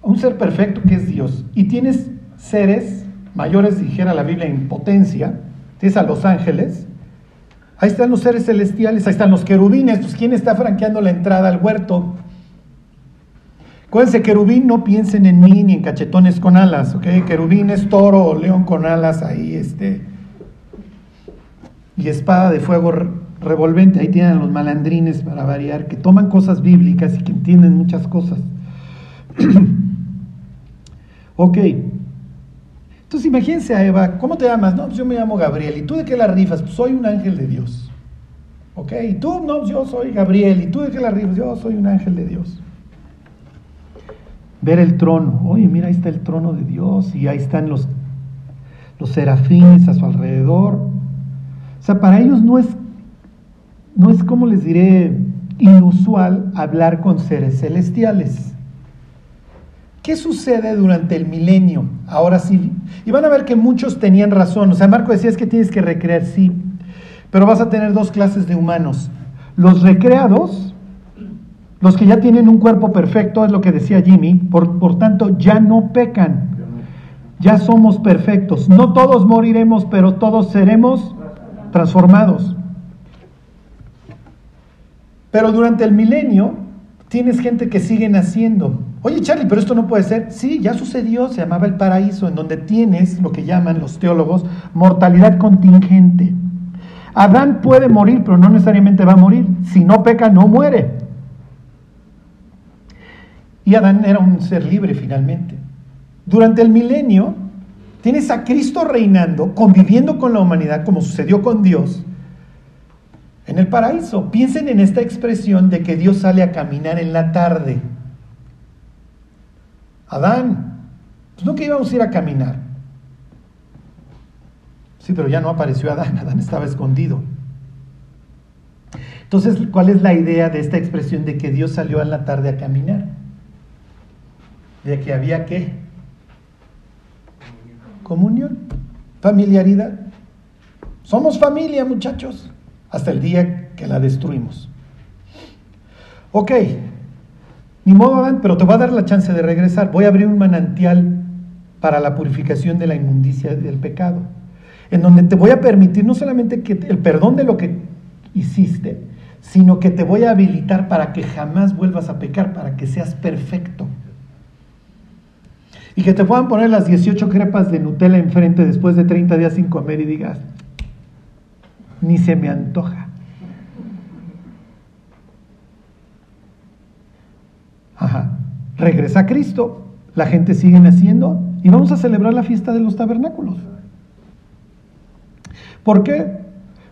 un ser perfecto que es Dios y tienes seres mayores, dijera la Biblia, en potencia. Tienes a los ángeles. Ahí están los seres celestiales, ahí están los querubines. Pues, ¿quién está franqueando la entrada al huerto? Acuérdense, querubín, no piensen en mí ni en cachetones con alas, ¿ok? Querubín es toro o león con alas ahí, este. Y espada de fuego revolvente, ahí tienen los malandrines para variar, que toman cosas bíblicas y que entienden muchas cosas. ok. Entonces imagínense a Eva, ¿cómo te llamas? No, pues yo me llamo Gabriel. ¿Y tú de qué la rifas? Pues soy un ángel de Dios. ¿Ok? ¿Y tú? No, pues yo soy Gabriel. ¿Y tú de qué la rifas? Yo soy un ángel de Dios ver el trono. Oye, mira, ahí está el trono de Dios y ahí están los, los serafines a su alrededor. O sea, para ellos no es, no es como les diré, inusual hablar con seres celestiales. ¿Qué sucede durante el milenio? Ahora sí, y van a ver que muchos tenían razón. O sea, Marco decía es que tienes que recrear, sí, pero vas a tener dos clases de humanos. Los recreados, los que ya tienen un cuerpo perfecto, es lo que decía Jimmy, por, por tanto ya no pecan. Ya somos perfectos. No todos moriremos, pero todos seremos transformados. Pero durante el milenio tienes gente que sigue naciendo. Oye Charlie, pero esto no puede ser. Sí, ya sucedió, se llamaba el paraíso, en donde tienes lo que llaman los teólogos mortalidad contingente. Adán puede morir, pero no necesariamente va a morir. Si no peca, no muere. Y Adán era un ser libre finalmente. Durante el milenio, tienes a Cristo reinando, conviviendo con la humanidad, como sucedió con Dios. En el paraíso. Piensen en esta expresión de que Dios sale a caminar en la tarde. Adán, pues no que íbamos a ir a caminar. Sí, pero ya no apareció Adán, Adán estaba escondido. Entonces, ¿cuál es la idea de esta expresión de que Dios salió en la tarde a caminar? De que había qué? Comunión, familiaridad. Somos familia, muchachos, hasta el día que la destruimos. Ok, ni modo, pero te voy a dar la chance de regresar. Voy a abrir un manantial para la purificación de la inmundicia del pecado, en donde te voy a permitir no solamente que el perdón de lo que hiciste, sino que te voy a habilitar para que jamás vuelvas a pecar, para que seas perfecto. Y que te puedan poner las 18 crepas de Nutella enfrente después de 30 días sin comer y digas, ni se me antoja. Ajá. Regresa Cristo, la gente sigue naciendo y vamos a celebrar la fiesta de los tabernáculos. ¿Por qué?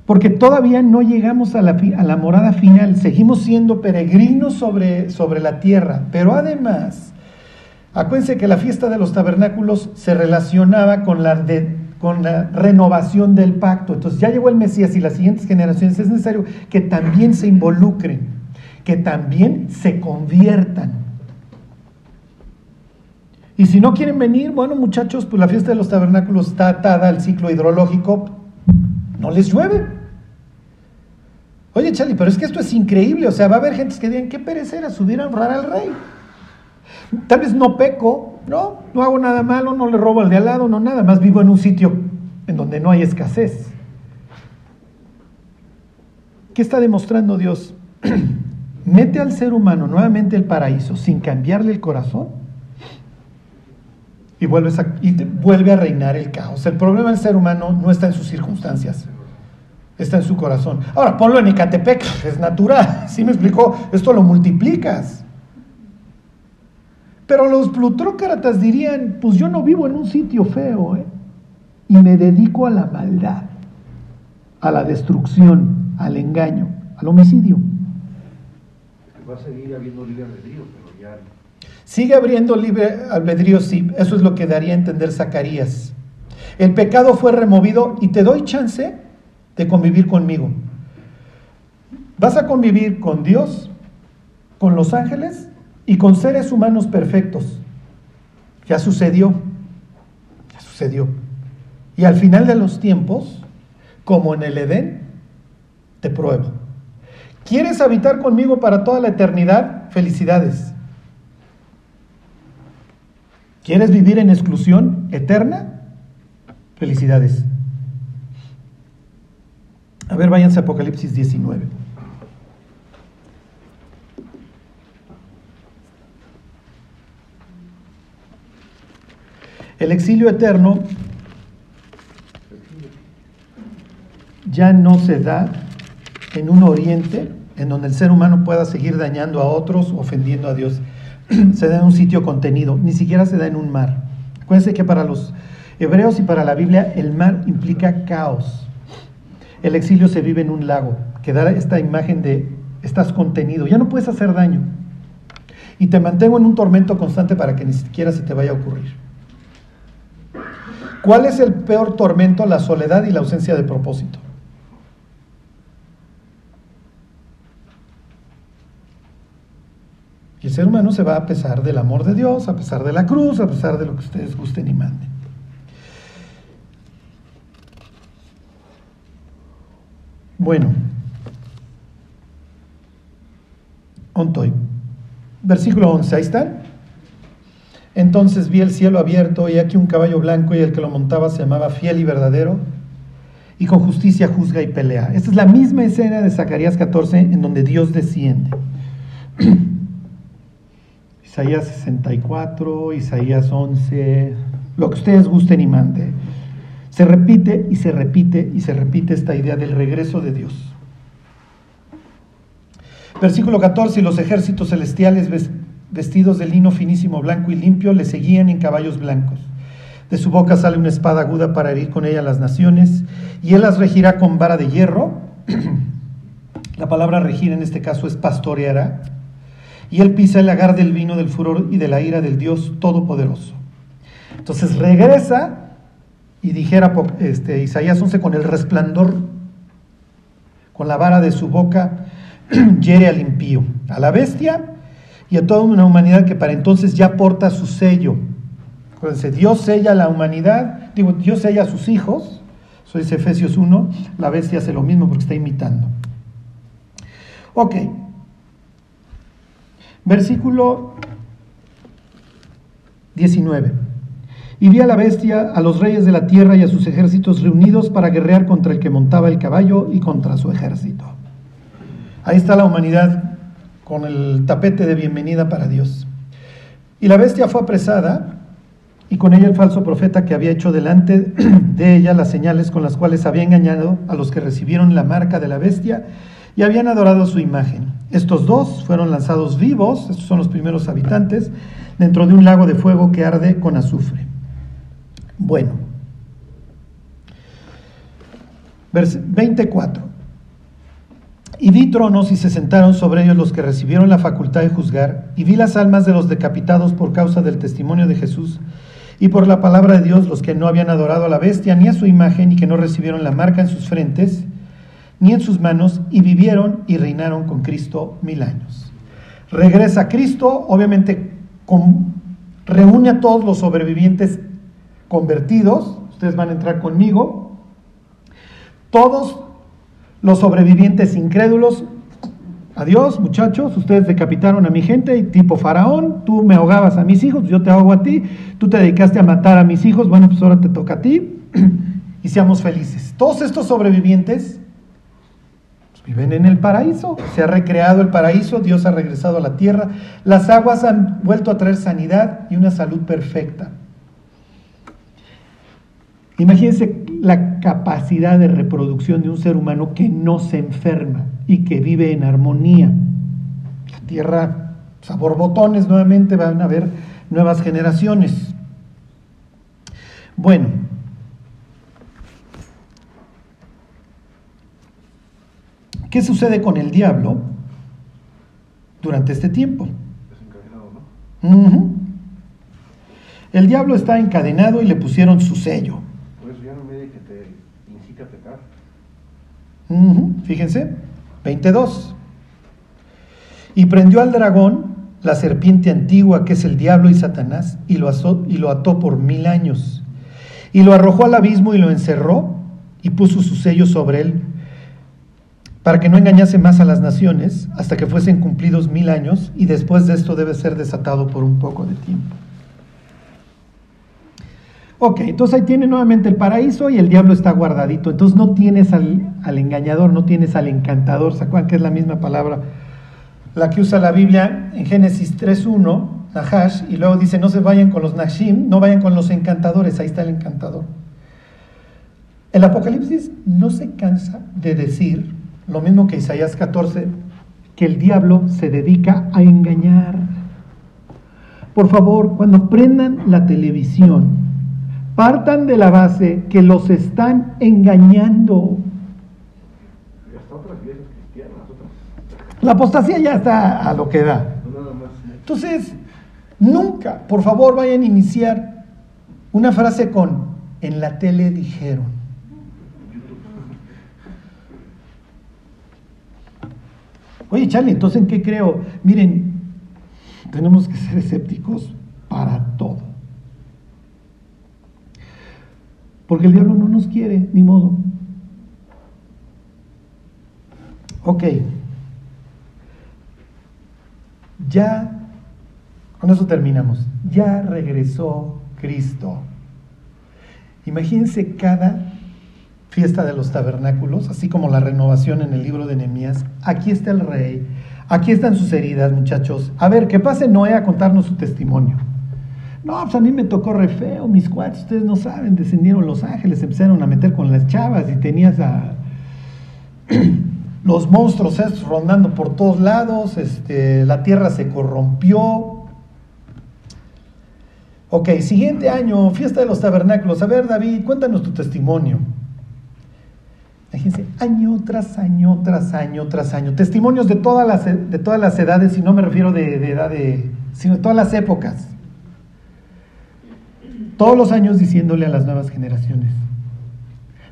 Porque todavía no llegamos a la, morada final, seguimos siendo peregrinos sobre, la tierra, pero además, acuérdense que la fiesta de los tabernáculos se relacionaba con la, con la renovación del pacto. Entonces ya llegó el Mesías y las siguientes generaciones es necesario que también se involucren, que también se conviertan. Y si no quieren venir, bueno muchachos, pues la fiesta de los tabernáculos está atada al ciclo hidrológico, no les llueve. Oye, Charlie, pero es que esto es increíble, o sea, va a haber gente que digan, qué perecera subir a honrar al rey. Tal vez no peco, no, no hago nada malo, no le robo al de al lado, no nada, más vivo en un sitio en donde no hay escasez. ¿Qué está demostrando Dios? Mete al ser humano nuevamente el paraíso sin cambiarle el corazón y, y vuelve a reinar el caos. El problema del ser humano no está en sus circunstancias, está en su corazón. Ahora, ponlo en Ecatepec, es natural, ¿sí me explicó? Esto lo multiplicas. Pero los plutrócratas dirían, pues yo no vivo en un sitio feo, ¿eh? y me dedico a la maldad, a la destrucción, al engaño, al homicidio. Va a seguir habiendo libre albedrío, pero ya... Sigue abriendo libre albedrío, sí, eso es lo que daría a entender Zacarías. El pecado fue removido y te doy chance de convivir conmigo. Vas a convivir con Dios, con los ángeles y con seres humanos perfectos. Ya sucedió, ya sucedió. Y al final de los tiempos, como en el Edén, te pruebo. ¿Quieres habitar conmigo para toda la eternidad? Felicidades. ¿Quieres vivir en exclusión eterna? Felicidades. A ver, váyanse a Apocalipsis 19. El exilio eterno ya no se da en un oriente en donde el ser humano pueda seguir dañando a otros, ofendiendo a Dios. se da en un sitio contenido, ni siquiera se da en un mar. Acuérdense que para los hebreos y para la Biblia el mar implica caos. El exilio se vive en un lago, que da esta imagen de estás contenido, ya no puedes hacer daño. Y te mantengo en un tormento constante para que ni siquiera se te vaya a ocurrir. ¿Cuál es el peor tormento? La soledad y la ausencia de propósito. El ser humano se va a pesar del amor de Dios, a pesar de la cruz, a pesar de lo que ustedes gusten y manden. Bueno, ontoy. Versículo 11, ahí está. Entonces vi el cielo abierto y aquí un caballo blanco y el que lo montaba se llamaba fiel y verdadero y con justicia juzga y pelea. Esta es la misma escena de Zacarías 14 en donde Dios desciende. Isaías 64, Isaías 11, lo que ustedes gusten y manden. Se repite y se repite y se repite esta idea del regreso de Dios. Versículo 14, y los ejércitos celestiales vestidos de lino finísimo, blanco y limpio le seguían en caballos blancos. De su boca sale una espada aguda para herir con ella las naciones, y él las regirá con vara de hierro. La palabra regir en este caso es pastoreará. Y él pisa el lagar del vino del furor y de la ira del Dios Todopoderoso. Entonces regresa y dijera este, Isaías 11 con el resplandor, con la vara de su boca, hiere al impío, a la bestia y a toda una humanidad que para entonces ya porta su sello. Acuérdense, Dios sella a la humanidad, digo, Dios sella a sus hijos, eso dice Efesios 1, la bestia hace lo mismo porque está imitando. Ok, versículo 19. Y vi a la bestia, a los reyes de la tierra y a sus ejércitos reunidos para guerrear contra el que montaba el caballo y contra su ejército. Ahí está la humanidad con el tapete de bienvenida para Dios. Y la bestia fue apresada y con ella el falso profeta que había hecho delante de ella las señales con las cuales había engañado a los que recibieron la marca de la bestia y habían adorado su imagen. Estos dos fueron lanzados vivos, estos son los primeros habitantes, dentro de un lago de fuego que arde con azufre. Bueno, 24. Y vi tronos y se sentaron sobre ellos los que recibieron la facultad de juzgar, y vi las almas de los decapitados por causa del testimonio de Jesús y por la palabra de Dios, los que no habían adorado a la bestia ni a su imagen y que no recibieron la marca en sus frentes ni en sus manos, y vivieron y reinaron con Cristo mil años. Regresa Cristo, obviamente reúne a todos los sobrevivientes convertidos, ustedes van a entrar conmigo, todos los sobrevivientes incrédulos, adiós muchachos, ustedes decapitaron a mi gente y tipo faraón, tú me ahogabas a mis hijos, yo te ahogo a ti, tú te dedicaste a matar a mis hijos, bueno, pues ahora te toca a ti y seamos felices. Todos estos sobrevivientes viven en el paraíso, se ha recreado el paraíso, Dios ha regresado a la tierra, las aguas han vuelto a traer sanidad y una salud perfecta. Imagínense la capacidad de reproducción de un ser humano que no se enferma y que vive en armonía. La tierra, sabor botones nuevamente, van a haber nuevas generaciones. Bueno, ¿qué sucede con el diablo durante este tiempo? El diablo está encadenado y le pusieron su sello. Fíjense, 22. Y prendió al dragón, la serpiente antigua que es el diablo y Satanás, y lo, y lo ató por mil años. Y lo arrojó al abismo y lo encerró y puso su sello sobre él para que no engañase más a las naciones hasta que fuesen cumplidos mil años y después de esto debe ser desatado por un poco de tiempo. Ok, entonces ahí tiene nuevamente el paraíso y el diablo está guardadito. Entonces no tienes al, engañador, no tienes al encantador. ¿Se acuerdan que es la misma palabra? La que usa la Biblia en Génesis 3.1, Nahash, y luego dice, no se vayan con los Nashim, no vayan con los encantadores, ahí está el encantador. El Apocalipsis no se cansa de decir, lo mismo que Isaías 14, que el diablo se dedica a engañar. Por favor, cuando prendan la televisión, Partan de la base que los están engañando. La apostasía ya está a lo que da. Entonces, nunca, por favor, vayan a iniciar una frase con, en la tele dijeron. Oye, Charlie, entonces ¿en qué creo? Miren, tenemos que ser escépticos para todo. Porque el diablo no nos quiere, ni modo. Ok. Ya, con eso terminamos. Ya regresó Cristo. Imagínense cada fiesta de los tabernáculos, así como la renovación en el libro de Nehemías. Aquí está el rey, aquí están sus heridas, muchachos. A ver, que pase Noé a contarnos su testimonio. No, pues a mí me tocó re feo, mis cuates, ustedes no saben, descendieron los ángeles, empezaron a meter con las chavas y tenías a los monstruos estos rondando por todos lados, este, la tierra se corrompió. Ok, siguiente año, fiesta de los tabernáculos. A ver, David, cuéntanos tu testimonio. Fíjense, año tras año, tras año, tras año. Testimonios de todas las, de todas las edades, y no me refiero de, de edad de, sino de todas las épocas. Todos los años diciéndole a las nuevas generaciones,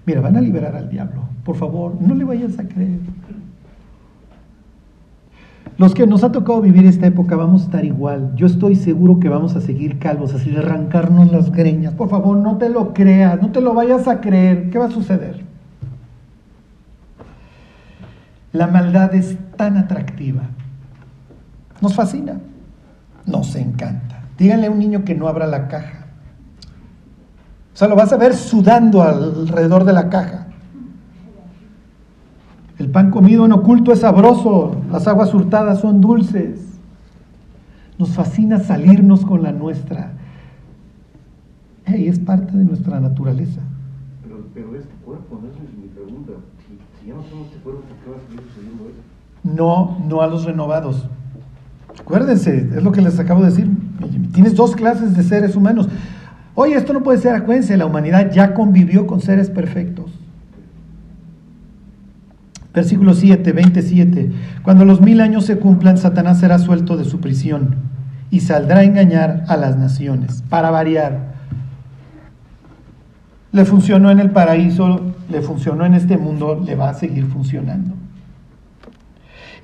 mira, van a liberar al diablo, por favor, no le vayas a creer. Los que nos ha tocado vivir esta época vamos a estar igual. Yo estoy seguro que vamos a seguir calvos, así de arrancarnos las greñas. Por favor, no te lo creas, no te lo vayas a creer. ¿Qué va a suceder? La maldad es tan atractiva. Nos fascina. Nos encanta. Díganle a un niño que no abra la caja. O sea, lo vas a ver sudando alrededor de la caja. El pan comido en oculto es sabroso, las aguas hurtadas son dulces. Nos fascina salirnos con la nuestra. Hey, es parte de nuestra naturaleza. Pero, pero es tu cuerpo, ¿no? Es mi pregunta. Si, si ya no somos este cuerpo, ¿por qué va a seguir sucediendo eso? No, no a los renovados. Acuérdense, es lo que les acabo de decir. Tienes dos clases de seres humanos. Oye, esto no puede ser, acuérdense, la humanidad ya convivió con seres perfectos. Versículo 7, 27. Cuando los mil años se cumplan, Satanás será suelto de su prisión y saldrá a engañar a las naciones, para variar. Le funcionó en el paraíso, le funcionó en este mundo, le va a seguir funcionando.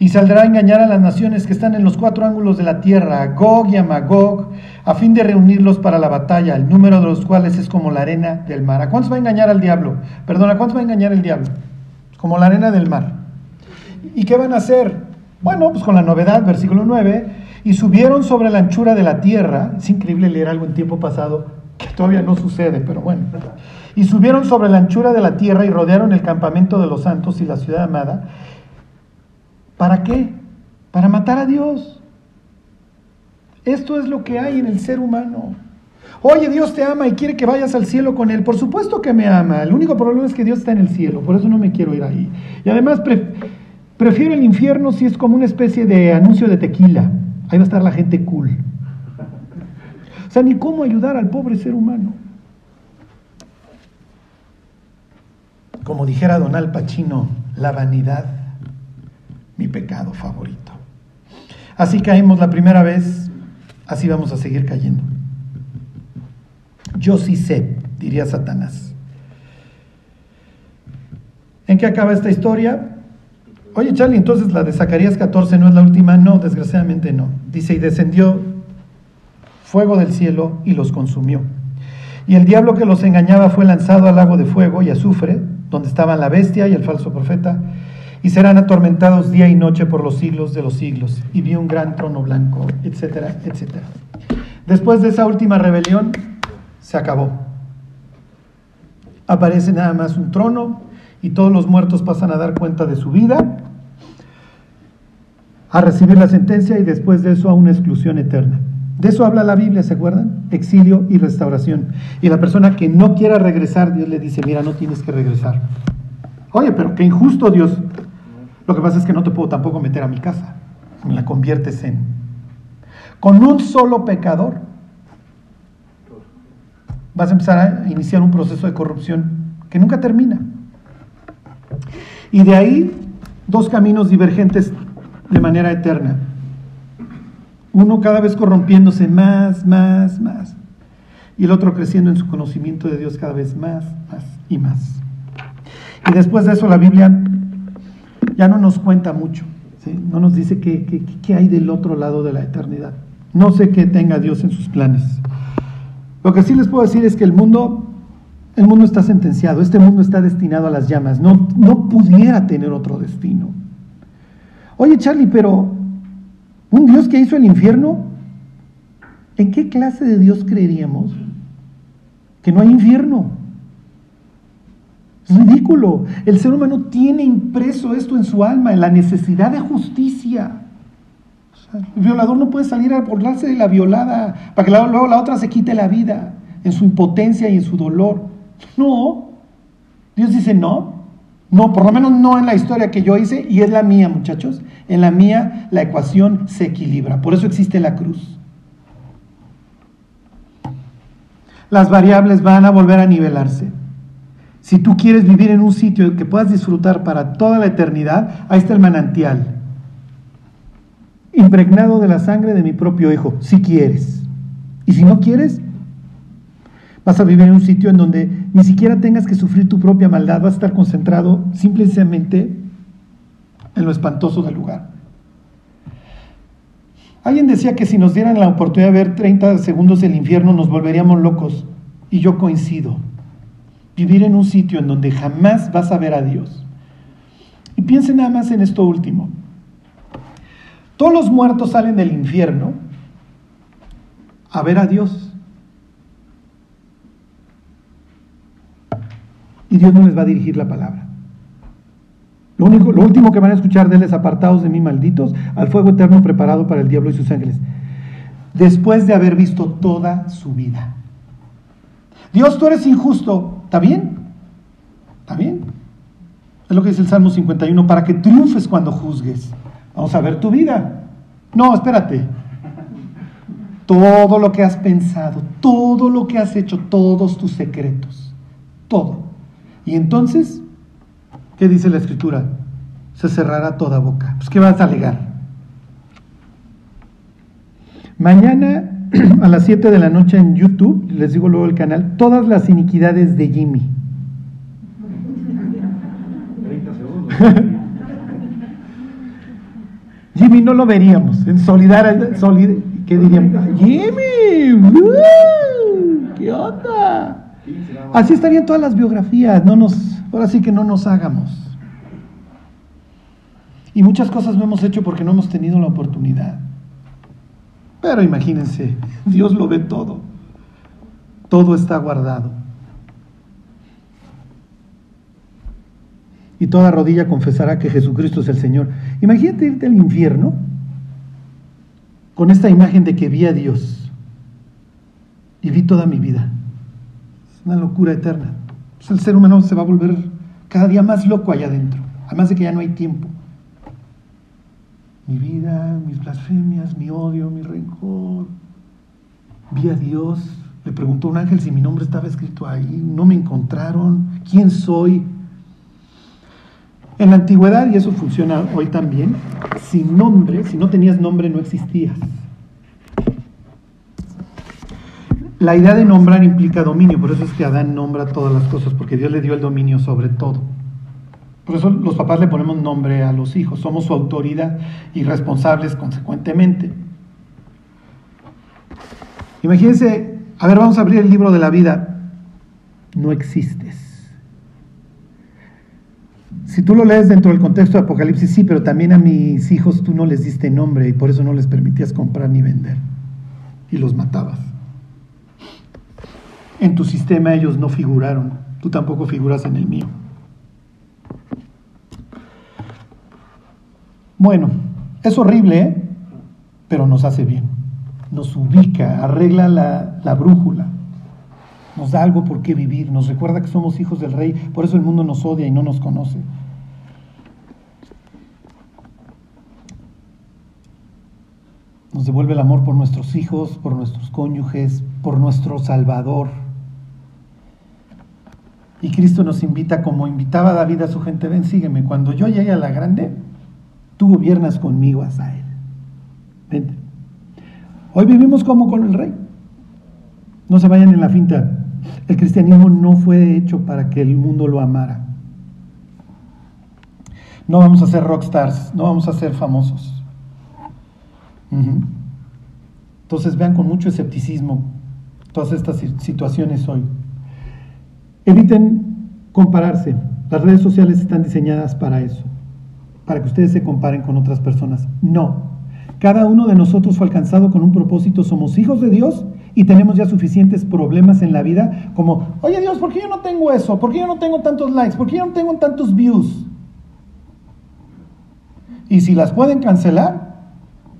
Y saldrá a engañar a las naciones que están en los cuatro ángulos de la tierra, a Gog y a Magog, a fin de reunirlos para la batalla, el número de los cuales es como la arena del mar. ¿A cuántos va a engañar al diablo? Perdón, ¿a cuántos va a engañar el diablo? como la arena del mar. ¿Y qué van a hacer? Bueno, pues con la novedad, versículo 9, y subieron sobre la anchura de la tierra, es increíble leer algo en tiempo pasado, que todavía no sucede, pero bueno, y subieron sobre la anchura de la tierra y rodearon el campamento de los santos y la ciudad amada. ¿Para qué? Para matar a Dios. Esto es lo que hay en el ser humano. Oye, Dios te ama y quiere que vayas al cielo con Él. Por supuesto que me ama. El único problema es que Dios está en el cielo. Por eso no me quiero ir ahí. Y además prefiero el infierno si es como una especie de anuncio de tequila. Ahí va a estar la gente cool. O sea, ni cómo ayudar al pobre ser humano. Como dijera Don Al Pacino, la vanidad, mi pecado favorito. Así caímos la primera vez, así vamos a seguir cayendo. Yo sí sé, diría Satanás. ¿En qué acaba esta historia? Oye, Charlie, entonces la de Zacarías 14 no es la última. No, desgraciadamente no. Dice, y descendió fuego del cielo y los consumió. Y el diablo que los engañaba fue lanzado al lago de fuego y azufre, donde estaban la bestia y el falso profeta, y serán atormentados día y noche por los siglos de los siglos. Y vi un gran trono blanco, etcétera, etcétera. Después de esa última rebelión, se acabó. Aparece nada más un trono y todos los muertos pasan a dar cuenta de su vida, a recibir la sentencia y después de eso a una exclusión eterna. De eso habla la Biblia, ¿se acuerdan? Exilio y restauración. Y la persona que no quiera regresar, Dios le dice, mira, no tienes que regresar. Oye, pero qué injusto Dios. Lo que pasa es que no te puedo tampoco meter a mi casa. Me la conviertes en... Con un solo pecador vas a empezar a iniciar un proceso de corrupción que nunca termina. Y de ahí dos caminos divergentes de manera eterna. Uno cada vez corrompiéndose más, más, más. Y el otro creciendo en su conocimiento de Dios cada vez más, más y más. Y después de eso la Biblia ya no nos cuenta mucho. No nos dice qué, hay del otro lado de la eternidad. No sé qué tenga Dios en sus planes. Lo que sí les puedo decir es que el mundo, el mundo está sentenciado, este mundo está destinado a las llamas, no, no pudiera tener otro destino. Oye Charlie, pero un Dios que hizo el infierno, ¿en qué clase de Dios creeríamos? Que no hay infierno. Es ridículo. El ser humano tiene impreso esto en su alma, en la necesidad de justicia. El violador no puede salir a burlarse de la violada para que luego la otra se quite la vida en su impotencia y en su dolor. No. Dios dice no. No, por lo menos no en la historia que yo hice y es la mía, muchachos. En la mía la ecuación se equilibra. Por eso existe la cruz. Las variables van a volver a nivelarse. Si tú quieres vivir en un sitio que puedas disfrutar para toda la eternidad, ahí está el manantial. Impregnado de la sangre de mi propio hijo, si quieres. Y si no quieres, vas a vivir en un sitio en donde ni siquiera tengas que sufrir tu propia maldad, vas a estar concentrado simplemente en lo espantoso del lugar. Alguien decía que si nos dieran la oportunidad de ver 30 segundos el infierno nos volveríamos locos. Y yo coincido. Vivir en un sitio en donde jamás vas a ver a Dios. Y piensen nada más en esto último. Todos los muertos salen del infierno a ver a Dios. Y Dios no les va a dirigir la palabra. Lo, único, lo último que van a escuchar de él es apartados de mí, malditos, al fuego eterno preparado para el diablo y sus ángeles. Después de haber visto toda su vida. Dios, tú eres injusto. ¿Está bien? ¿Está bien? Es lo que dice el Salmo 51, para que triunfes cuando juzgues. Vamos a ver tu vida. No, espérate. Todo lo que has pensado, todo lo que has hecho, todos tus secretos, todo. Y entonces ¿Qué dice la escritura? Se cerrará toda boca. Pues ¿qué vas a alegar? Mañana a las 7 de la noche en YouTube, les digo luego el canal, todas las iniquidades de Jimmy. 30 segundos. Jimmy no lo veríamos. En solidaridad, ¿qué diríamos? Jimmy, ¡uh! ¿qué onda? Así estarían todas las biografías. No nos, Ahora sí que no nos hagamos. Y muchas cosas no hemos hecho porque no hemos tenido la oportunidad. Pero imagínense, Dios lo ve todo. Todo está guardado. Y toda rodilla confesará que Jesucristo es el Señor. Imagínate irte al infierno con esta imagen de que vi a Dios y vi toda mi vida. Es una locura eterna. Pues el ser humano se va a volver cada día más loco allá adentro, además de que ya no hay tiempo. Mi vida, mis blasfemias, mi odio, mi rencor. Vi a Dios, le preguntó un ángel si mi nombre estaba escrito ahí, no me encontraron, ¿quién soy? En la antigüedad, y eso funciona hoy también, sin nombre, si no tenías nombre no existías. La idea de nombrar implica dominio, por eso es que Adán nombra todas las cosas, porque Dios le dio el dominio sobre todo. Por eso los papás le ponemos nombre a los hijos, somos su autoridad y responsables consecuentemente. Imagínense, a ver, vamos a abrir el libro de la vida. No existes. Si tú lo lees dentro del contexto de Apocalipsis, sí, pero también a mis hijos tú no les diste nombre y por eso no les permitías comprar ni vender. Y los matabas. En tu sistema ellos no figuraron, tú tampoco figuras en el mío. Bueno, es horrible, ¿eh? pero nos hace bien. Nos ubica, arregla la, la brújula, nos da algo por qué vivir, nos recuerda que somos hijos del rey, por eso el mundo nos odia y no nos conoce. Nos devuelve el amor por nuestros hijos, por nuestros cónyuges, por nuestro Salvador. Y Cristo nos invita, como invitaba David a su gente, ven, sígueme. Cuando yo llegue a la grande, tú gobiernas conmigo, Asael. Vente. Hoy vivimos como con el rey. No se vayan en la finta. El cristianismo no fue hecho para que el mundo lo amara. No vamos a ser rockstars, no vamos a ser famosos. Entonces vean con mucho escepticismo todas estas situaciones hoy. Eviten compararse. Las redes sociales están diseñadas para eso, para que ustedes se comparen con otras personas. No. Cada uno de nosotros fue alcanzado con un propósito. Somos hijos de Dios y tenemos ya suficientes problemas en la vida como, oye Dios, ¿por qué yo no tengo eso? ¿Por qué yo no tengo tantos likes? ¿Por qué yo no tengo tantos views? Y si las pueden cancelar,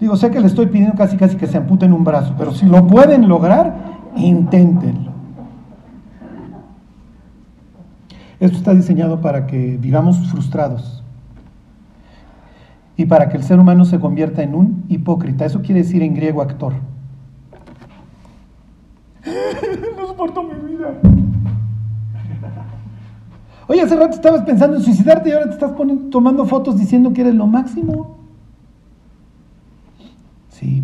digo, sé que le estoy pidiendo casi casi que se amputen un brazo, pero si lo pueden lograr, inténtenlo. Esto está diseñado para que vivamos frustrados y para que el ser humano se convierta en un hipócrita. Eso quiere decir en griego actor. no soporto mi vida. Oye, hace rato estabas pensando en suicidarte y ahora te estás poniendo, tomando fotos diciendo que eres lo máximo. Sí.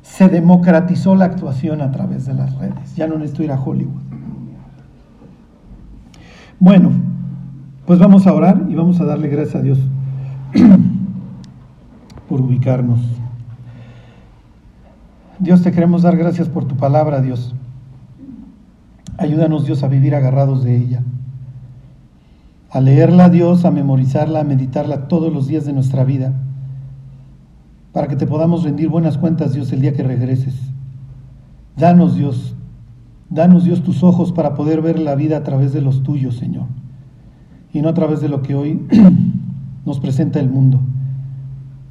Se democratizó la actuación a través de las redes. Ya no necesito ir a Hollywood. Bueno, pues vamos a orar y vamos a darle gracias a Dios por ubicarnos. Dios, te queremos dar gracias por tu palabra, Dios. Ayúdanos, Dios, a vivir agarrados de ella. A leerla, Dios, a memorizarla, a meditarla todos los días de nuestra vida, para que te podamos rendir buenas cuentas, Dios, el día que regreses. Danos, Dios, danos, Dios, tus ojos para poder ver la vida a través de los tuyos, Señor, y no a través de lo que hoy nos presenta el mundo.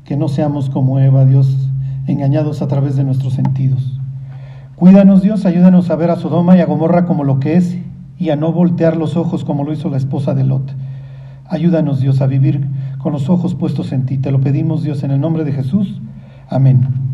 Que no seamos como Eva, Dios, engañados a través de nuestros sentidos. Cuídanos Dios, ayúdanos a ver a Sodoma y a Gomorra como lo que es y a no voltear los ojos como lo hizo la esposa de Lot. Ayúdanos Dios a vivir con los ojos puestos en ti. Te lo pedimos Dios en el nombre de Jesús. Amén.